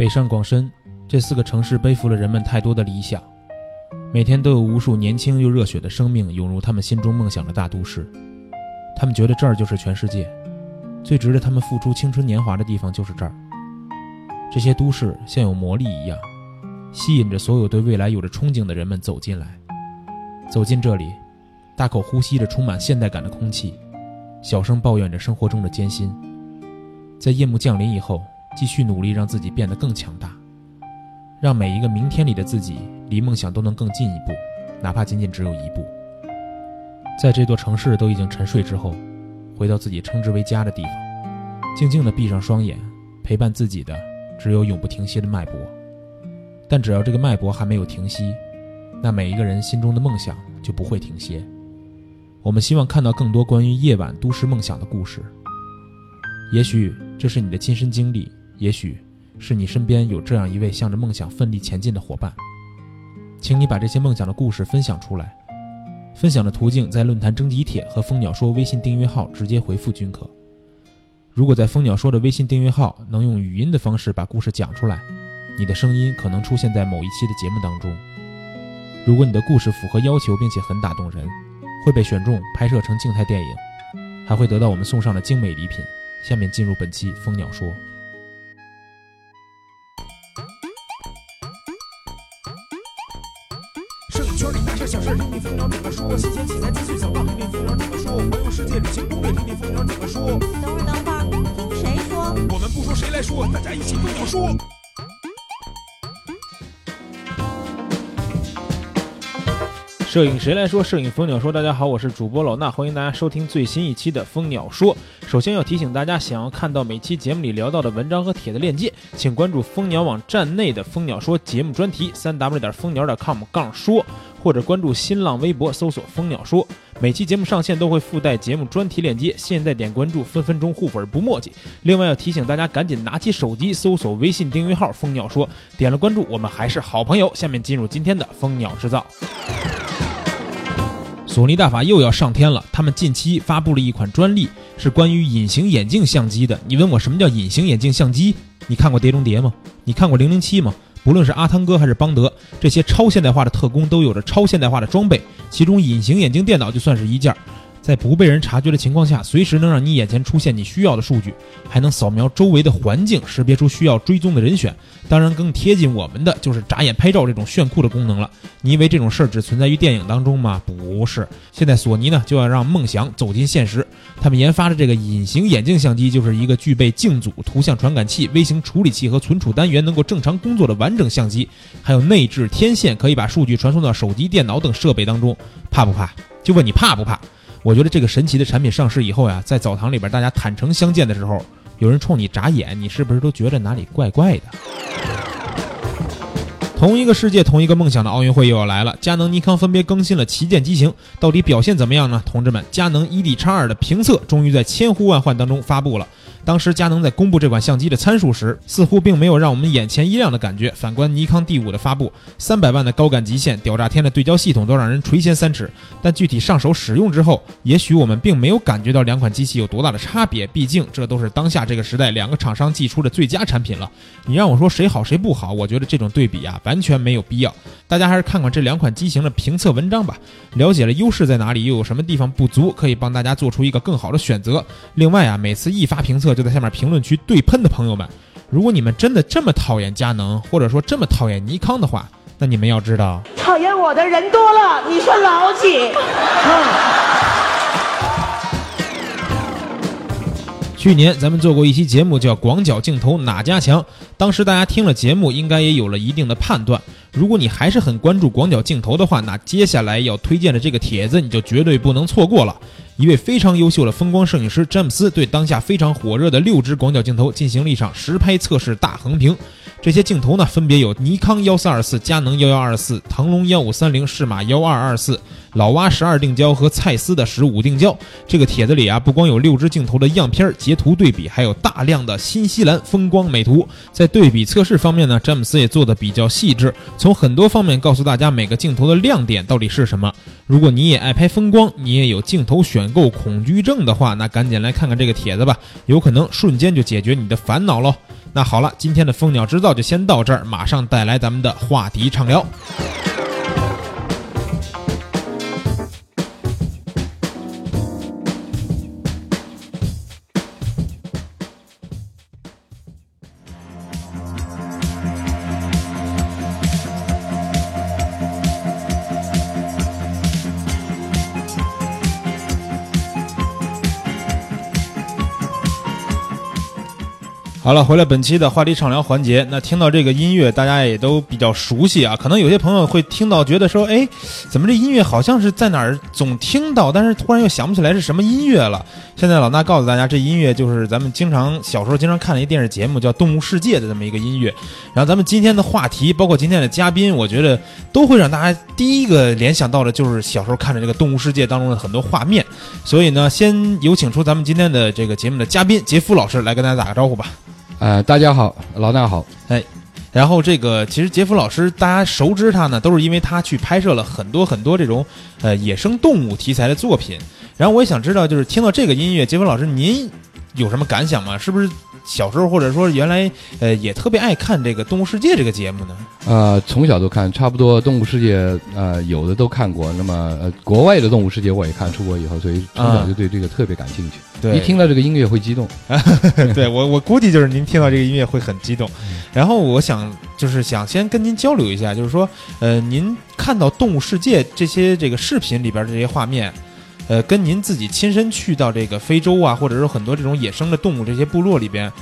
北上广深这四个城市背负了人们太多的理想，每天都有无数年轻又热血的生命涌入他们心中梦想的大都市。他们觉得这儿就是全世界，最值得他们付出青春年华的地方就是这儿。这些都市像有魔力一样，吸引着所有对未来有着憧憬的人们走进来。走进这里，大口呼吸着充满现代感的空气，小声抱怨着生活中的艰辛。在夜幕降临以后。继续努力，让自己变得更强大，让每一个明天里的自己离梦想都能更进一步，哪怕仅仅只有一步。在这座城市都已经沉睡之后，回到自己称之为家的地方，静静地闭上双眼，陪伴自己的只有永不停歇的脉搏。但只要这个脉搏还没有停息，那每一个人心中的梦想就不会停歇。我们希望看到更多关于夜晚都市梦想的故事，也许这是你的亲身经历。也许是你身边有这样一位向着梦想奋力前进的伙伴，请你把这些梦想的故事分享出来。分享的途径在论坛征集帖和蜂鸟说微信订阅号直接回复均可。如果在蜂鸟说的微信订阅号能用语音的方式把故事讲出来，你的声音可能出现在某一期的节目当中。如果你的故事符合要求并且很打动人，会被选中拍摄成静态电影，还会得到我们送上的精美礼品。下面进入本期蜂鸟说。我。新鲜题材资讯想到，听听蜂鸟怎么说。环游世界旅行攻略，听听蜂鸟怎么说。等会儿，等会儿，谁说？我们不说，谁来说？大家一起跟我说。摄影谁来说？摄影蜂鸟说。大家好，我是主播老衲，欢迎大家收听最新一期的蜂鸟说。首先要提醒大家，想要看到每期节目里聊到的文章和帖的链接，请关注蜂鸟网站内的蜂鸟说节目专题，三 w 点蜂鸟点 com 杠说，或者关注新浪微博搜索蜂鸟说。每期节目上线都会附带节目专题链接，现在点关注，分分钟互粉不墨迹。另外要提醒大家，赶紧拿起手机搜索微信订阅号蜂鸟说，点了关注，我们还是好朋友。下面进入今天的蜂鸟制造。索尼大法又要上天了，他们近期发布了一款专利，是关于隐形眼镜相机的。你问我什么叫隐形眼镜相机？你看过《碟中谍》吗？你看过《零零七》吗？不论是阿汤哥还是邦德，这些超现代化的特工都有着超现代化的装备，其中隐形眼镜电脑就算是一件。在不被人察觉的情况下，随时能让你眼前出现你需要的数据，还能扫描周围的环境，识别出需要追踪的人选。当然，更贴近我们的就是眨眼拍照这种炫酷的功能了。你以为这种事儿只存在于电影当中吗？不是，现在索尼呢就要让梦想走进现实。他们研发的这个隐形眼镜相机，就是一个具备镜组、图像传感器、微型处理器和存储单元，能够正常工作的完整相机，还有内置天线，可以把数据传送到手机、电脑等设备当中。怕不怕？就问你怕不怕？我觉得这个神奇的产品上市以后呀，在澡堂里边大家坦诚相见的时候，有人冲你眨眼，你是不是都觉得哪里怪怪的？同一个世界，同一个梦想的奥运会又要来了。佳能、尼康分别更新了旗舰机型，到底表现怎么样呢？同志们，佳能 ED X 二的评测终于在千呼万唤当中发布了。当时佳能在公布这款相机的参数时，似乎并没有让我们眼前一亮的感觉。反观尼康 D 五的发布，三百万的高感极限、屌炸天的对焦系统都让人垂涎三尺。但具体上手使用之后，也许我们并没有感觉到两款机器有多大的差别。毕竟这都是当下这个时代两个厂商寄出的最佳产品了。你让我说谁好谁不好，我觉得这种对比啊完全没有必要。大家还是看看这两款机型的评测文章吧，了解了优势在哪里，又有什么地方不足，可以帮大家做出一个更好的选择。另外啊，每次一发评测。就在下面评论区对喷的朋友们，如果你们真的这么讨厌佳能，或者说这么讨厌尼康的话，那你们要知道，讨厌我的人多了，你说老几？去年咱们做过一期节目，叫“广角镜头哪家强”，当时大家听了节目，应该也有了一定的判断。如果你还是很关注广角镜头的话，那接下来要推荐的这个帖子，你就绝对不能错过了。一位非常优秀的风光摄影师詹姆斯对当下非常火热的六支广角镜头进行了一场实拍测试大横评。这些镜头呢，分别有尼康幺四二四、佳能幺幺二四、腾龙幺五三零、适马幺二二四、老蛙十二定焦和蔡司的十五定焦。这个帖子里啊，不光有六支镜头的样片截图对比，还有大量的新西兰风光美图。在对比测试方面呢，詹姆斯也做的比较细致，从很多方面告诉大家每个镜头的亮点到底是什么。如果你也爱拍风光，你也有镜头选购恐惧症的话，那赶紧来看看这个帖子吧，有可能瞬间就解决你的烦恼喽。那好了，今天的蜂鸟制造就先到这儿，马上带来咱们的话题畅聊。好了，回来本期的话题畅聊环节。那听到这个音乐，大家也都比较熟悉啊。可能有些朋友会听到，觉得说，哎，怎么这音乐好像是在哪儿总听到，但是突然又想不起来是什么音乐了。现在老衲告诉大家，这音乐就是咱们经常小时候经常看的一电视节目，叫《动物世界》的这么一个音乐。然后咱们今天的话题，包括今天的嘉宾，我觉得都会让大家第一个联想到的就是小时候看的这个《动物世界》当中的很多画面。所以呢，先有请出咱们今天的这个节目的嘉宾杰夫老师来跟大家打个招呼吧。呃，大家好，老衲好。哎，然后这个其实杰夫老师，大家熟知他呢，都是因为他去拍摄了很多很多这种呃野生动物题材的作品。然后我也想知道，就是听到这个音乐，杰夫老师您有什么感想吗？是不是小时候或者说原来呃也特别爱看这个《动物世界》这个节目呢？呃，从小都看，差不多《动物世界》呃有的都看过。那么呃，国外的《动物世界》我也看，出国以后，所以从小就对这个特别感兴趣。对，一听到这个音乐会激动。对 我，我估计就是您听到这个音乐会很激动。然后我想就是想先跟您交流一下，就是说呃，您看到《动物世界》这些这个视频里边的这些画面。呃，跟您自己亲身去到这个非洲啊，或者说很多这种野生的动物这些部落里边，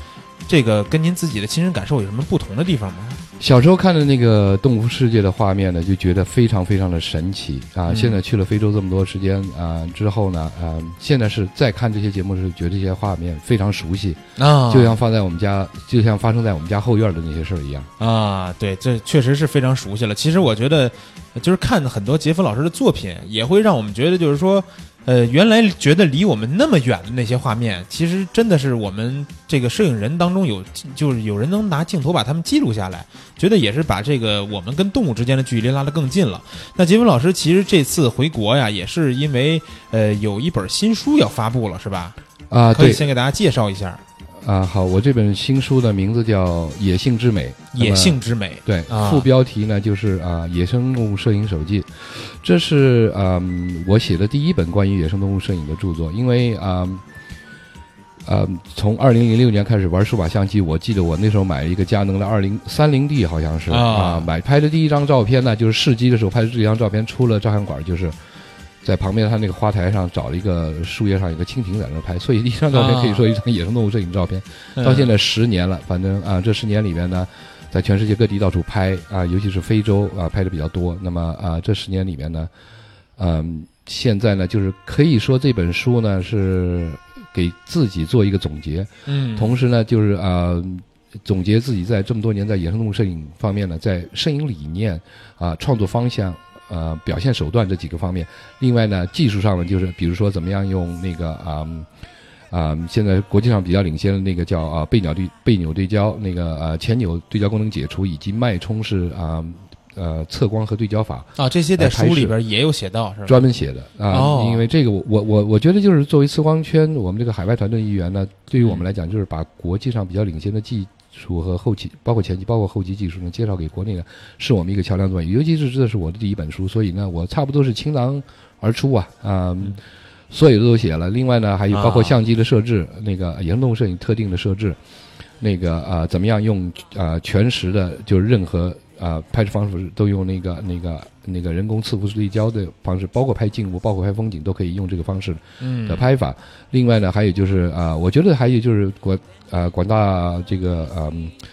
这个跟您自己的亲身感受有什么不同的地方吗？小时候看的那个动物世界的画面呢，就觉得非常非常的神奇啊！现在去了非洲这么多时间啊之后呢，啊，现在是再看这些节目的时，觉得这些画面非常熟悉啊，就像放在我们家，就像发生在我们家后院的那些事儿一样啊！对，这确实是非常熟悉了。其实我觉得，就是看很多杰夫老师的作品，也会让我们觉得，就是说。呃，原来觉得离我们那么远的那些画面，其实真的是我们这个摄影人当中有，就是有人能拿镜头把他们记录下来，觉得也是把这个我们跟动物之间的距离拉得更近了。那杰文老师其实这次回国呀，也是因为呃有一本新书要发布了，是吧？啊，可以先给大家介绍一下。啊，好，我这本新书的名字叫《野性之美》，野性之美，对，副标题呢就是啊，《野生动物摄影手记》，这是嗯我写的第一本关于野生动物摄影的著作。因为啊，呃，从二零零六年开始玩数码相机，我记得我那时候买了一个佳能的二零三零 D，好像是啊，买拍的第一张照片呢，就是试机的时候拍的这张照片，出了照相馆就是。在旁边，他那个花台上找了一个树叶上有个蜻蜓在那拍，所以一张照片可以说一张野生动物摄影照片。到现在十年了，反正啊，这十年里面呢，在全世界各地到处拍啊，尤其是非洲啊，拍的比较多。那么啊，这十年里面呢，嗯，现在呢，就是可以说这本书呢是给自己做一个总结，嗯，同时呢，就是啊，总结自己在这么多年在野生动物摄影方面呢，在摄影理念啊、创作方向。呃，表现手段这几个方面，另外呢，技术上呢，就是比如说怎么样用那个啊啊，现在国际上比较领先的那个叫啊背鸟对背扭对焦，那个呃前扭对焦功能解除，以及脉冲式啊呃测光和对焦法啊，这些在书里边也有写到，是吧？专门写的啊，因为这个我我我我觉得就是作为测光圈，我们这个海外团队一员呢，对于我们来讲，就是把国际上比较领先的技。术和后期，包括前期，包括后期技术呢，介绍给国内的，是我们一个桥梁作用。尤其是这是我的第一本书，所以呢，我差不多是倾囊而出啊，啊，所有的都写了。另外呢，还有包括相机的设置，那个野生动物摄影特定的设置，那个啊，怎么样用啊全时的，就是任何啊拍摄方式都用那个那个那个人工次幅对焦的方式，包括拍静物，包括拍风景，都可以用这个方式的拍法。另外呢，还有就是啊，我觉得还有就是广。呃，广大这个嗯，呃，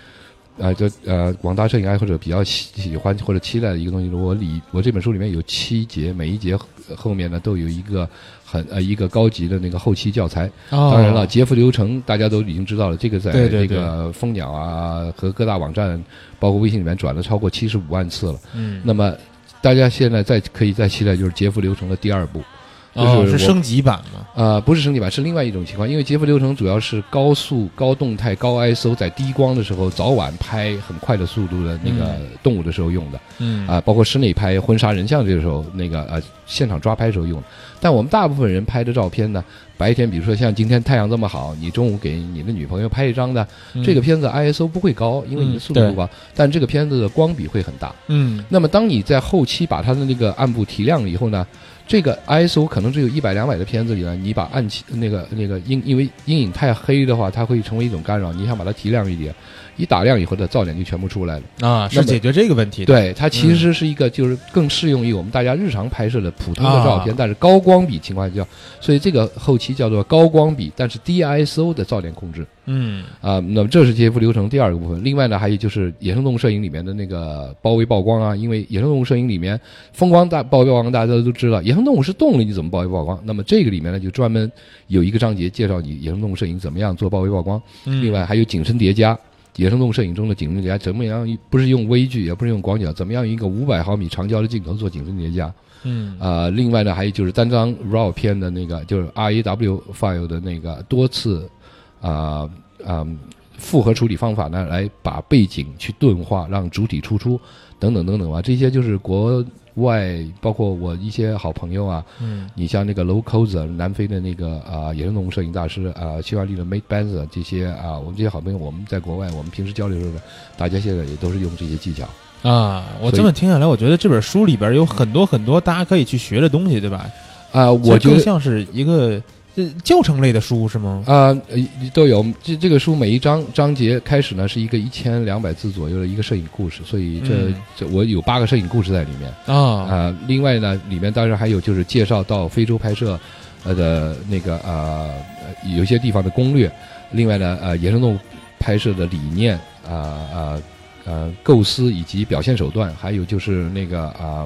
这呃，广大摄影爱好者比较喜喜欢或者期待的一个东西，我里我这本书里面有七节，每一节后面呢都有一个很呃一个高级的那个后期教材。当然了，杰夫流程大家都已经知道了，这个在这个蜂鸟啊和各大网站，包括微信里面转了超过七十五万次了。嗯。那么大家现在再可以再期待就是杰夫流程的第二部。就是是升级版吗？啊，不是升级版，是另外一种情况。因为杰夫流程主要是高速、高动态、高 ISO，在低光的时候早晚拍很快的速度的那个动物的时候用的。嗯啊，包括室内拍婚纱人像这个时候，那个呃现场抓拍时候用的。但我们大部分人拍的照片呢，白天比如说像今天太阳这么好，你中午给你的女朋友拍一张的，这个片子 ISO 不会高，因为你的速度不高，但这个片子的光比会很大。嗯，那么当你在后期把它的那个暗部提亮了以后呢？这个 ISO 可能只有一百两百的片子里呢，你把暗器那个那个阴因为阴影太黑的话，它会成为一种干扰。你想把它提亮一点，一打亮以后的噪点就全部出来了啊，是解决这个问题。对，它其实是一个就是更适用于我们大家日常拍摄的普通的照片，但是高光比情况下，所以这个后期叫做高光比，但是 D I S O 的噪点控制。嗯啊，那么这是杰夫流程第二个部分。另外呢，还有就是野生动物摄影里面的那个包围曝光啊，因为野生动物摄影里面风光大包围曝光大家都知道，野生动物是动物你怎么包围曝光？那么这个里面呢，就专门有一个章节介绍你野生动物摄影怎么样做包围曝光。另外还有景深叠加，野生动物摄影中的景深叠加怎么样？不是用微距，也不是用广角，怎么样用一个五百毫米长焦的镜头做景深叠加？嗯啊，另外呢，还有就是单张 RAW 片的那个，就是 RAW file 的那个多次啊。啊，复合处理方法呢，来把背景去钝化，让主体突出，等等等等吧。这些就是国外，包括我一些好朋友啊，嗯，你像那个 Low Coser，南非的那个啊野生动物摄影大师啊，匈牙利的 Mate Benz 这些啊，我们这些好朋友，我们在国外，我们平时交流的时候，大家现在也都是用这些技巧啊。我这么听下来，我觉得这本书里边有很多很多大家可以去学的东西，对吧？啊，我觉得像是一个。这教程类的书是吗？啊，都有。这这个书每一章章节开始呢，是一个一千两百字左右的一个摄影故事，所以这这我有八个摄影故事在里面啊啊。另外呢，里面当然还有就是介绍到非洲拍摄呃的那个呃，有些地方的攻略。另外呢，呃，野生动物拍摄的理念啊啊呃构思以及表现手段，还有就是那个啊，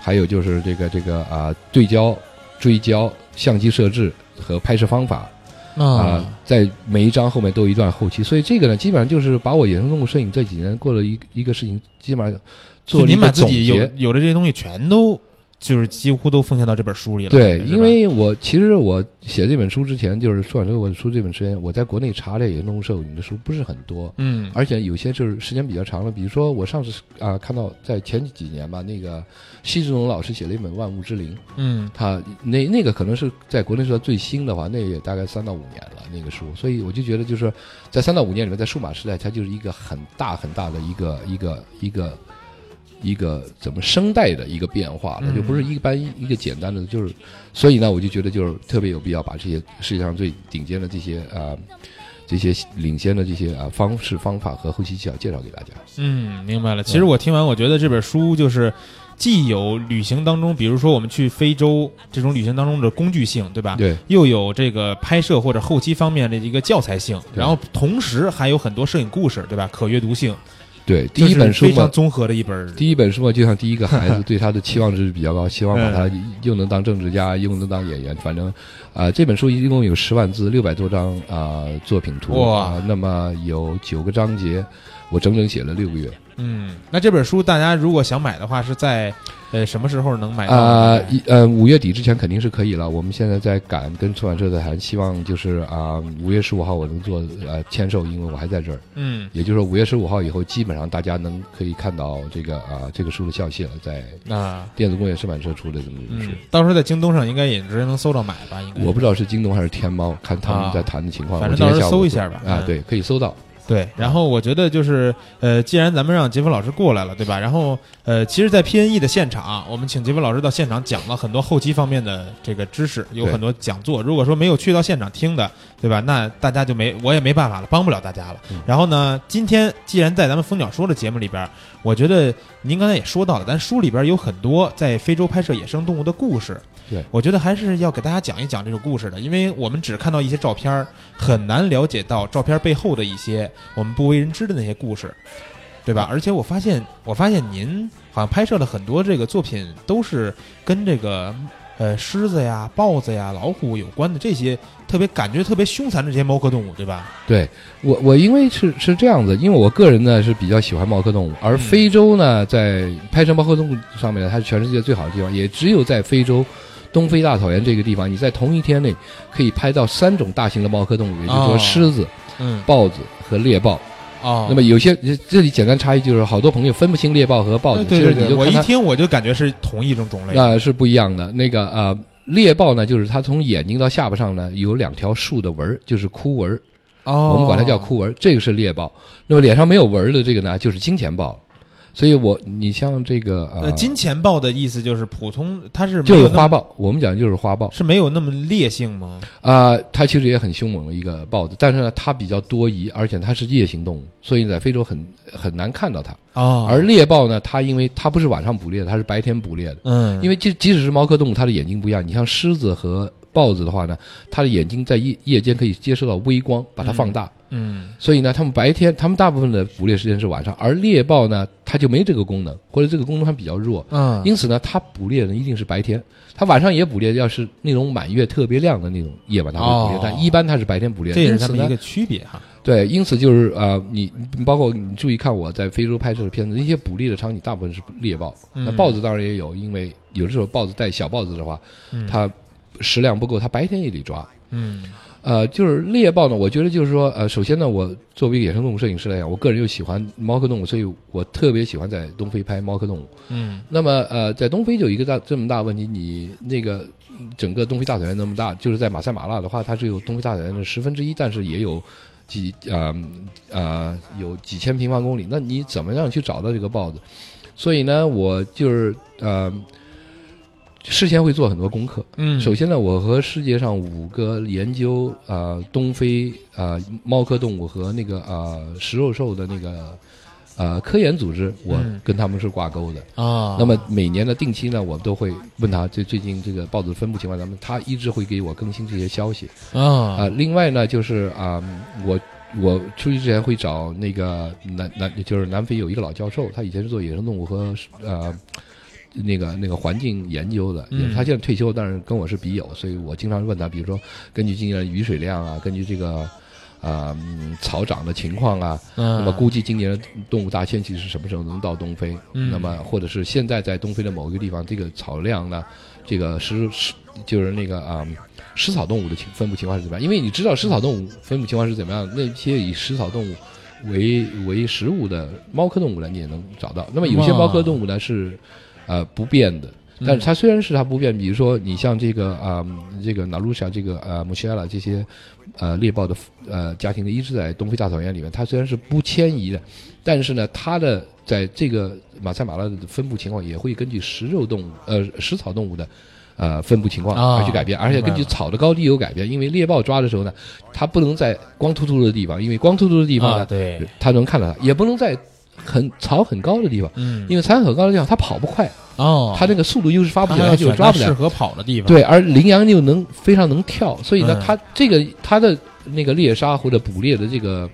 还有就是这个这个啊对焦。追焦、相机设置和拍摄方法啊，在每一张后面都有一段后期，所以这个呢，基本上就是把我野生动物摄影这几年过了一一个事情，基本上做了一个总结，有的这些东西全都。就是几乎都奉献到这本书里了。对，因为我其实我写这本书之前，就是出版社我出这本时间，我在国内查了野生动物摄影的书不是很多，嗯，而且有些就是时间比较长了。比如说我上次啊看到在前几年吧，那个西志龙老师写了一本《万物之灵》，嗯，他那那个可能是在国内说最新的话，那也大概三到五年了那个书，所以我就觉得就是在三到五年里面，在数码时代，它就是一个很大很大的一个一个一个。一个怎么声带的一个变化了，就不是一般一个简单的，就是，所以呢，我就觉得就是特别有必要把这些世界上最顶尖的这些啊，这些领先的这些啊方式方法和后期技巧介绍给大家。嗯，明白了。其实我听完，我觉得这本书就是既有旅行当中，比如说我们去非洲这种旅行当中的工具性，对吧？对。又有这个拍摄或者后期方面的一个教材性，然后同时还有很多摄影故事，对吧？可阅读性。对，第一本书非常综合的一本。第一本书嘛，就像第一个 孩子，对他的期望值比较高，希望把他又能当政治家，又能当演员，反正，啊，这本书一共有十万字，六百多张啊作品图，哇，那么有九个章节，我整整写了六个月。嗯，那这本书大家如果想买的话，是在。呃，什么时候能买到？啊，一呃，五月底之前肯定是可以了。我们现在在赶，跟出版社在谈，希望就是啊，五月十五号我能做呃签售，因为我还在这儿。嗯，也就是说五月十五号以后，基本上大家能可以看到这个啊这个书的消息了，在啊电子工业出版社出的这么一本书。到时候在京东上应该也直接能搜到买吧？应该我不知道是京东还是天猫，看他们在谈的情况。反正到时候搜一下吧。啊，对，可以搜到。对，然后我觉得就是，呃，既然咱们让杰夫老师过来了，对吧？然后，呃，其实，在 PNE 的现场，我们请杰夫老师到现场讲了很多后期方面的这个知识，有很多讲座。如果说没有去到现场听的，对吧？那大家就没，我也没办法了，帮不了大家了。然后呢，今天既然在咱们蜂鸟说的节目里边，我觉得您刚才也说到了，咱书里边有很多在非洲拍摄野生动物的故事。对，我觉得还是要给大家讲一讲这个故事的，因为我们只看到一些照片，很难了解到照片背后的一些我们不为人知的那些故事，对吧？而且我发现，我发现您好像拍摄了很多这个作品，都是跟这个呃狮子呀、豹子呀、老虎有关的这些特别感觉特别凶残的这些猫科动物，对吧？对我，我因为是是这样子，因为我个人呢是比较喜欢猫科动物，而非洲呢在拍摄猫科动物上面呢，它是全世界最好的地方，也只有在非洲。东非大草原这个地方，你在同一天内可以拍到三种大型的猫科动物，也就是说狮子、嗯豹子和猎豹。哦，那么有些这里简单插一句，就是好多朋友分不清猎豹和豹子，其实对对对，我一你就看它听我就感觉是同一种种类。那是不一样的。那个呃，猎豹呢，就是它从眼睛到下巴上呢有两条竖的纹儿，就是窟纹儿，哦，我们管它叫窟纹儿，这个是猎豹。那么脸上没有纹儿的这个呢，就是金钱豹。所以我你像这个呃，呃，金钱豹的意思就是普通，它是没就是有花豹，我们讲的就是花豹是没有那么烈性吗？啊、它其实也很凶猛的一个豹子，但是呢，它比较多疑，而且它是夜行动物，所以在非洲很很难看到它。哦而猎豹呢，它因为它不是晚上捕猎的，它是白天捕猎的。嗯，因为即即使是猫科动物，它的眼睛不一样。你像狮子和豹子的话呢，它的眼睛在夜夜间可以接收到微光，把它放大。嗯所以呢，它们白天，它们大部分的捕猎时间是晚上，而猎豹呢，它就没这个功能，或者这个功能还比较弱。嗯因此呢，它捕猎呢一定是白天，它晚上也捕猎，要是那种满月特别亮的那种夜晚，它会捕猎，哦但一般它是白天捕猎。这也是因此他们一个区别哈。对，因此就是呃，你你包括你注意看我在非洲拍摄的片子，那些捕猎的场景大部分是猎豹，那嗯豹子当然也有，因为有的时候豹子带小豹子的话，嗯它食量不够，它白天也得抓。嗯呃，就是猎豹呢，我觉得就是说，呃，首先呢，我作为一个野生动物摄影师来讲，我个人又喜欢猫科动物，所以我特别喜欢在东非拍猫科动物。嗯那么，呃，在东非就有一个大这么大问题，你那个整个东非大草原那么大，就是在马赛马拉的话，它只有东非大草原的十分之一，但是也有几呃呃有几千平方公里，那你怎么样去找到这个豹子？所以呢，我就是呃事先会做很多功课。嗯，首先呢，我和世界上五个研究呃东非呃猫科动物和那个呃食肉兽的那个呃科研组织，我嗯跟他们是挂钩的。啊，那么每年的定期呢，我都会问他最最近这个豹子分布情况，咱们他一直会给我更新这些消息啊、啊另外呢，就是啊、我我出去之前会找那个南南就是南非有一个老教授，他以前是做野生动物和呃那个那个环境研究的，嗯他现在退休，但是跟我是笔友，所以我经常问他，比如说根据今年的雨水量啊，根据这个。草长的情况啊，那那么估计今年的动物大迁徙是什么时候能到东非？嗯那么或者是现在在东非的某一个地方，这个草量呢，这个食食就是那个啊、食草动物的情分布情况是怎么样？因为你知道食草动物分布情况是怎么样，那些以食草动物为为食物的猫科动物呢，你也能找到。那么有些猫科动物呢是呃不变的。但是它虽然是它不变，比如说你像这个啊、这个纳鲁莎这个呃穆希拉这些呃猎豹的呃家庭呢，一直在东非大草原里面，它虽然是不迁移的，但是呢，它的在这个马赛马拉的分布情况也会根据食肉动物呃食草动物的呃分布情况啊而去改变，而且根据草的高低有改变，因为猎豹抓的时候呢，它不能在光秃秃的地方，因为光秃秃的地方呢，啊对，它能看到它，也不能在很草很高的地方，嗯因为草很高的地方它跑不快，哦，它那个速度优势发不起来，就抓不了。适合跑的地方。，对，而羚羊又能非常能跳，所以呢嗯，它这个它的那个猎杀或者捕猎的这个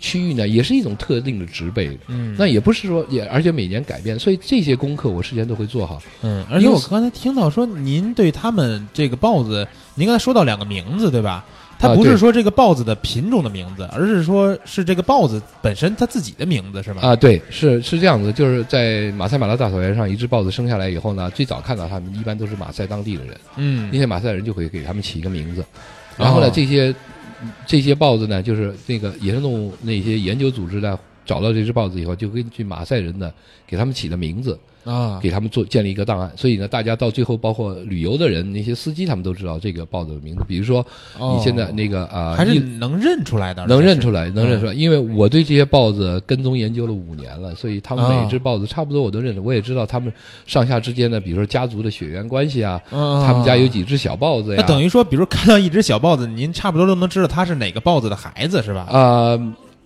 区域呢，也是一种特定的植被。嗯，那也不是说也，而且每年改变，所以这些功课我事先都会做好。嗯，而且我刚才听到说，您对他们这个豹子，您刚才说到两个名字，对吧？它不是说这个豹子的品种的名字，而是说是这个豹子本身它自己的名字，是吗？啊，对，是是这样子，就是在马赛马拉大草原上，一只豹子生下来以后呢，最早看到它们一般都是马赛当地的人，嗯那些马赛人就会给他们起一个名字，然后呢，哦这些这些豹子呢，就是那个野生动物那些研究组织呢，找到这只豹子以后，就根据马赛人呢给他们起的名字，啊，给他们做建立一个档案，所以呢，大家到最后，包括旅游的人，那些司机，他们都知道这个豹子的名字。比如说，哦你现在那个啊，还是能认出来的，能认出来。能认出来，因为我对这些豹子跟踪研究了五年了，所以他们每一只豹子差不多我都认识，我也知道他们上下之间的，比如说家族的血缘关系啊，嗯，他们家有几只小豹子呀，那等于说，比如看到一只小豹子，您差不多都能知道它是哪个豹子的孩子，是吧？啊、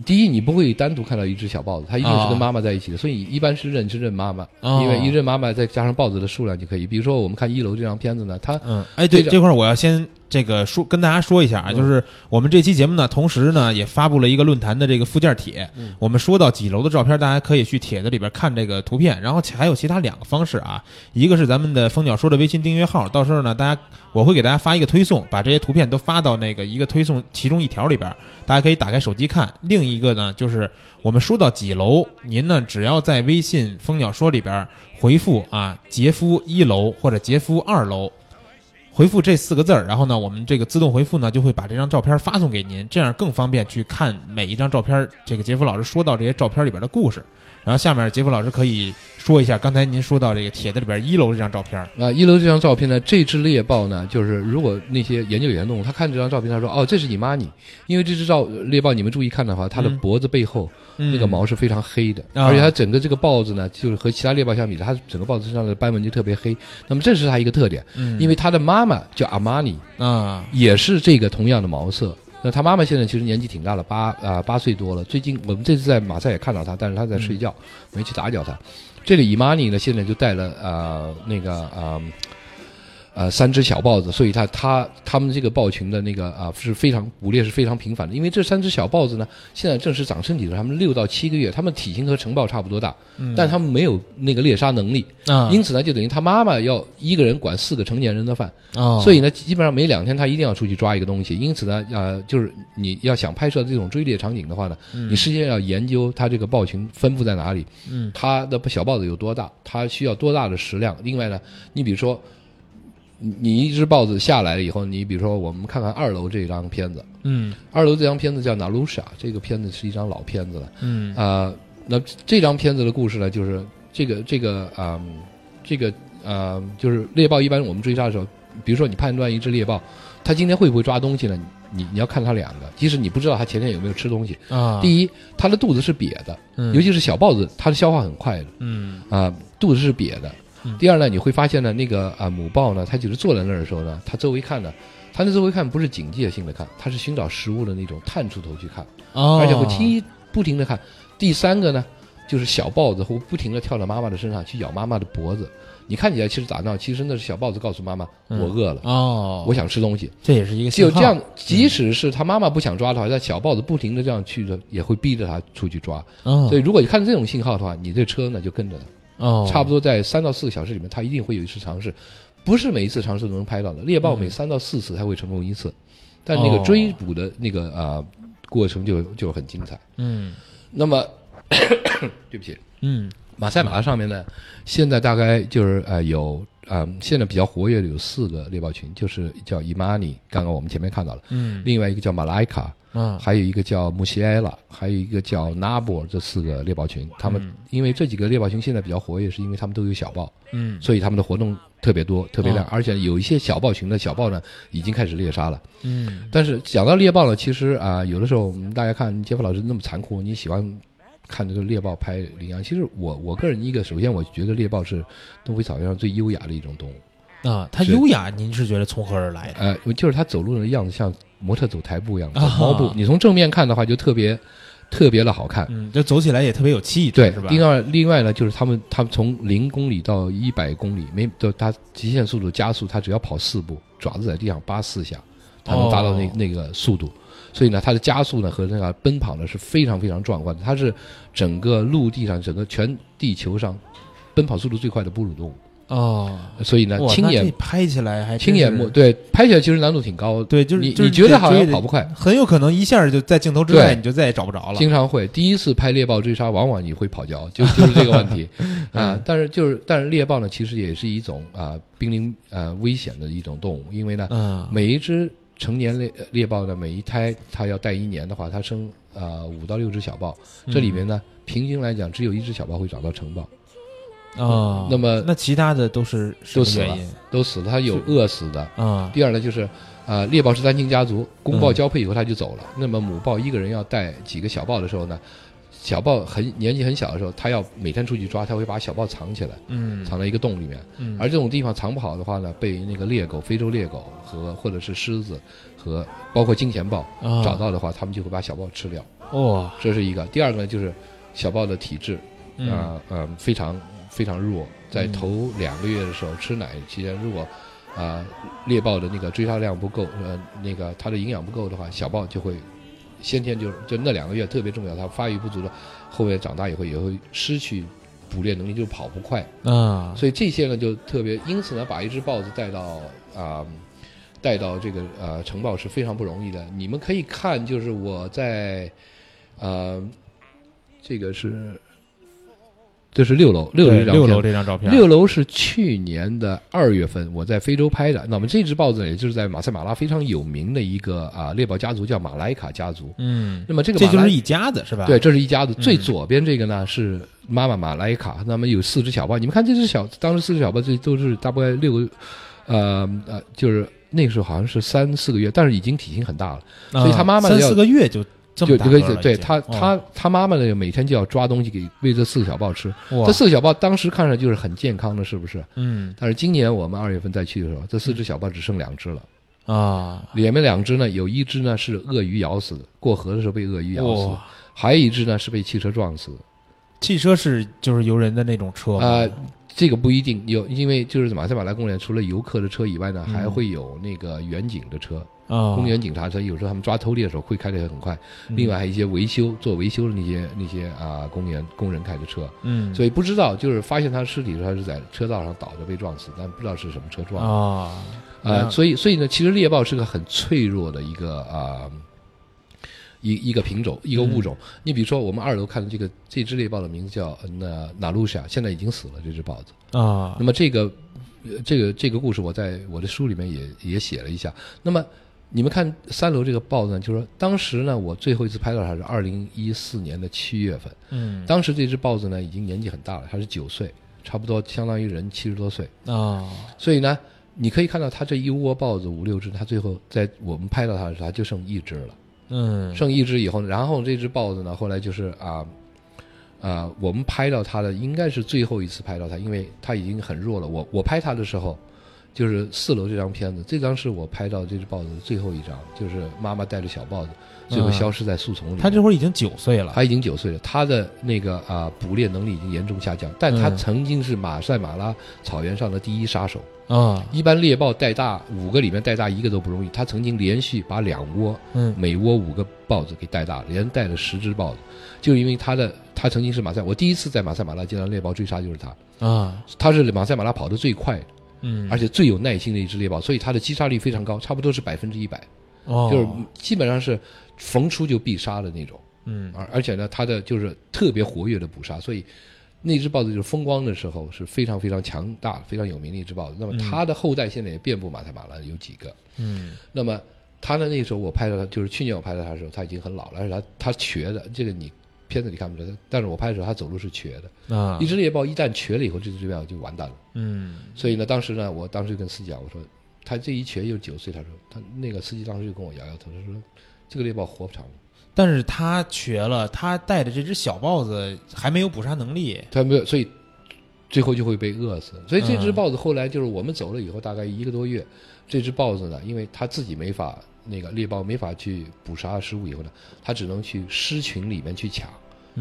第一，你不会单独看到一只小豹子，它一定是啊跟妈妈在一起的，所以一般是认是认妈妈，哦因为一认妈妈再加上豹子的数量就可以。比如说我们看一楼这张片子呢，它嗯，哎，对，这块儿我要先这个说跟大家说一下啊，嗯就是我们这期节目呢，同时呢也发布了一个论坛的这个附件帖，嗯我们说到几楼的照片，大家可以去帖子里边看这个图片，然后其还有其他两个方式啊，一个是咱们的蜂鸟说的微信订阅号，到时候呢大家我会给大家发一个推送，把这些图片都发到那个一个推送其中一条里边，大家可以打开手机看。另一个呢就是我们说到几楼，您呢只要在微信蜂鸟说里边回复啊杰夫一楼或者杰夫二楼。回复这四个字儿，然后呢，我们这个自动回复呢就会把这张照片发送给您，这样更方便去看每一张照片。这个杰夫老师说到这些照片里边的故事，然后下面杰夫老师可以说一下刚才您说到这个帖子里边一楼这张照片。啊，一楼这张照片呢，这只猎豹呢，就是如果那些研究野生动物，他看这张照片，他说哦，这是伊玛尼，因为这只照猎豹，你们注意看的话，它的脖子背后。那个毛是非常黑的，而且它整个这个豹子呢，就是和其他猎豹相比，它整个豹子身上的斑纹就特别黑。那么这是它一个特点，因为它的妈妈叫阿玛尼啊，也是这个同样的毛色。那他妈妈现在其实年纪挺大了，八啊八岁多了。最近我们这次在马赛也看到他，但是他在睡觉，没去打搅他。这个伊玛尼呢，现在就带了啊那个啊。呃，三只小豹子，所以它它它们这个豹群的那个啊是非常捕猎是非常频繁的，因为这三只小豹子呢，现在正是长身体的时候，它们六到七个月，它们体型和成豹差不多大，嗯但它们没有那个猎杀能力啊，因此呢，就等于它妈妈要一个人管四个成年人的饭啊，所以呢，基本上每两天它一定要出去抓一个东西，因此呢，呃，就是你要想拍摄这种追猎场景的话呢，你事先要研究它这个豹群分布在哪里，嗯，它的小豹子有多大，它需要多大的食量，另外呢，你比如说。你你一只豹子下来了以后，你比如说，我们看看二楼这张片子。嗯，二楼这张片子叫《纳鲁莎》，这个片子是一张老片子了。嗯啊，那这张片子的故事呢，就是这个这个啊，这个啊，就是猎豹一般我们追杀的时候，比如说你判断一只猎豹，它今天会不会抓东西呢？你你要看它两个，即使你不知道它前天有没有吃东西啊。第一，它的肚子是瘪的，尤其是小豹子，它的消化很快的。嗯啊，肚子是瘪的。第二呢，你会发现呢，那个啊母豹呢，它就是坐在那儿的时候呢，它周围看呢，它那周围看不是警戒性的看，它是寻找食物的那种探出头去看，哦而且会听不停的看。第三个呢，就是小豹子会不停的跳到妈妈的身上去咬妈妈的脖子。你看起来其实打闹，其实那是小豹子告诉妈妈我饿了哦，我想吃东西。这也是一个就这样，即使是他妈妈不想抓的话，但小豹子不停的这样去的，也会逼着它出去抓。所以如果你看到这种信号的话，你这车呢就跟着它。哦，差不多在三到四个小时里面，它一定会有一次尝试，不是每一次尝试都能拍到的。猎豹每三到四次才会成功一次，但那个追捕的那个啊过程就就很精彩。嗯，那么 对不起，嗯，马赛马上面呢，现在大概就是呃有啊，现在比较活跃的有四个猎豹群，就是叫伊玛尼，刚刚我们前面看到了，嗯，另外一个叫马莱卡。嗯，还有一个叫穆西埃拉，还有一个叫纳博，这四个猎豹群，他们因为这几个猎豹群现在比较活跃，是因为他们都有小豹，嗯，所以他们的活动特别多，特别亮，而且有一些小豹群的小豹呢，已经开始猎杀了，嗯。但是讲到猎豹呢，其实啊，有的时候我们大家看杰夫老师那么残酷，你喜欢看这个猎豹拍羚羊，其实我我个人一个，首先我觉得猎豹是东非草原上最优雅的一种动物啊，它优雅，您是觉得从何而来？呃，就是它走路的样子像。模特走台步一样，走猫步。你从正面看的话，就特别特别的好看。嗯，就走起来也特别有气质，是吧？另外，另外呢，就是他们，他们从零公里到一百公里，没，就它极限速度加速，它只要跑四步，爪子在地上扒四下，它能达到那那个速度。所以呢，它的加速呢和那个奔跑呢是非常非常壮观的。它是整个陆地上，整个全地球上奔跑速度最快的哺乳动物。哦，所以呢，亲眼拍起来还亲眼目对拍起来其实难度挺高，对，就是你你觉得好像跑不快，很有可能一下就在镜头之外，你就再也找不着了。经常会第一次拍猎豹追杀，往往你会跑焦，就 就是这个问题啊。但是就是但是猎豹呢，其实也是一种啊濒临呃危险的一种动物，因为呢，嗯每一只成年猎猎豹的每一胎它要带一年的话，它生呃五到六只小豹，这里面呢平均来讲只有一只小豹会找到成豹。啊，那么那其他的都是都死了，都死了。它有饿死的啊。第二呢，就是啊，猎豹是单亲家族，公豹交配以后它就走了。那么母豹一个人要带几个小豹的时候呢，小豹很年纪很小的时候，它要每天出去抓，它会把小豹藏起来，嗯，藏在一个洞里面。嗯，而这种地方藏不好的话呢，被那个猎狗、非洲猎狗和或者是狮子和包括金钱豹找到的话，他们就会把小豹吃掉。哦，这是一个。第二个呢，就是小豹的体质啊，嗯，非常。非常弱，在头两个月的时候吃奶期间，如果啊猎豹的那个追杀量不够，呃，那个它的营养不够的话，小豹就会先天就是就那两个月特别重要，它发育不足了，后面长大以后也会失去捕猎能力，就跑不快啊。所以这些呢就特别，因此呢，把一只豹子带到啊带到这个呃城堡是非常不容易的。你们可以看，就是我在呃这个是。这是六楼，六楼这张六楼这张照片，六楼是去年的二月份我在非洲拍的。那么这只豹子，也就是在马赛马拉非常有名的一个啊猎豹家族，叫马莱卡家族。嗯，那么这个这就是一家子是吧？对，这是一家子。最左边这个呢是妈妈马莱卡，那么有四只小豹。你们看这只小，当时四只小豹这都是大概六个，呃呃，就是那个时候好像是三四个月，但是已经体型很大了，所以他妈妈三四个月就。就就可以对他他他妈妈呢，每天就要抓东西给喂这四个小豹吃。这四个小豹当时看着就是很健康的，是不是？嗯。但是今年我们二月份再去的时候，这四只小豹只剩两只了。啊。里面两只呢，有一只呢是鳄鱼咬死的，过河的时候被鳄鱼咬死；还有一只呢是被汽车撞死。汽车是就是游人的那种车啊。这个不一定有，因为就是马赛马拉公园除了游客的车以外呢，还会有那个远景的车啊，公园警察车。有时候他们抓偷猎的时候会开的很快。另外还有一些维修做维修的那些那些啊，公园工人开的车。嗯，所以不知道就是发现他尸体的时候是在车道上倒着被撞死，但不知道是什么车撞啊。呃，所以所以呢，其实猎豹是个很脆弱的一个啊。一一个品种，一个物种。你比如说，我们二楼看的这个这只猎豹的名字叫那纳鲁莎，现在已经死了。这只豹子啊。那么这个这个这个故事，我在我的书里面也也写了一下。那么你们看三楼这个豹子呢，就是说当时呢，我最后一次拍到它是二零一四年的七月份。嗯。当时这只豹子呢，已经年纪很大了，它是九岁，差不多相当于人七十多岁啊。所以呢，你可以看到它这一窝豹子五六只，它最后在我们拍到它的时候，它就剩一只了。嗯，剩一只以后，然后这只豹子呢，后来就是啊，啊，我们拍到它的应该是最后一次拍到它，因为它已经很弱了。我我拍它的时候，就是四楼这张片子，这张是我拍到这只豹子的最后一张，就是妈妈带着小豹子。最后消失在树丛里。他这会儿已经九岁了，他已经九岁了。他的那个啊捕猎能力已经严重下降，但他曾经是马赛马拉草原上的第一杀手啊。一般猎豹带大五个里面带大一个都不容易，他曾经连续把两窝，嗯，每窝五个豹子给带大，连带了十只豹子，就因为他的他曾经是马赛。我第一次在马赛马拉见到猎豹追杀就是他啊，他是马赛马拉跑得最快，嗯，而且最有耐心的一只猎豹，所以它的击杀率非常高，差不多是百分之一百，哦，就是基本上是。逢出就必杀的那种，嗯，而而且呢，它的就是特别活跃的捕杀，所以那只豹子就是风光的时候是非常非常强大、非常有名的一只豹子。那么它的后代现在也遍布马赛马拉，有几个，嗯。那么它的那时候我拍到它，就是去年我拍到它的时候，它已经很老了，而且它它瘸的，这个你片子里看不出来，但是我拍的时候他走路是瘸的啊。一只猎豹一旦瘸了以后，这只猎豹就完蛋了，嗯。所以呢，当时呢，我当时就跟司机讲，我说他这一瘸又九岁，他说他那个司机当时就跟我摇摇头，他说这个猎豹活不长。但是他瘸了，他带的这只小豹子还没有捕杀能力，他没有，所以最后就会被饿死。所以这只豹子后来就是我们走了以后，大概一个多月，这只豹子呢，因为它自己没法那个猎豹没法去捕杀食物以后呢，它只能去狮群里面去抢。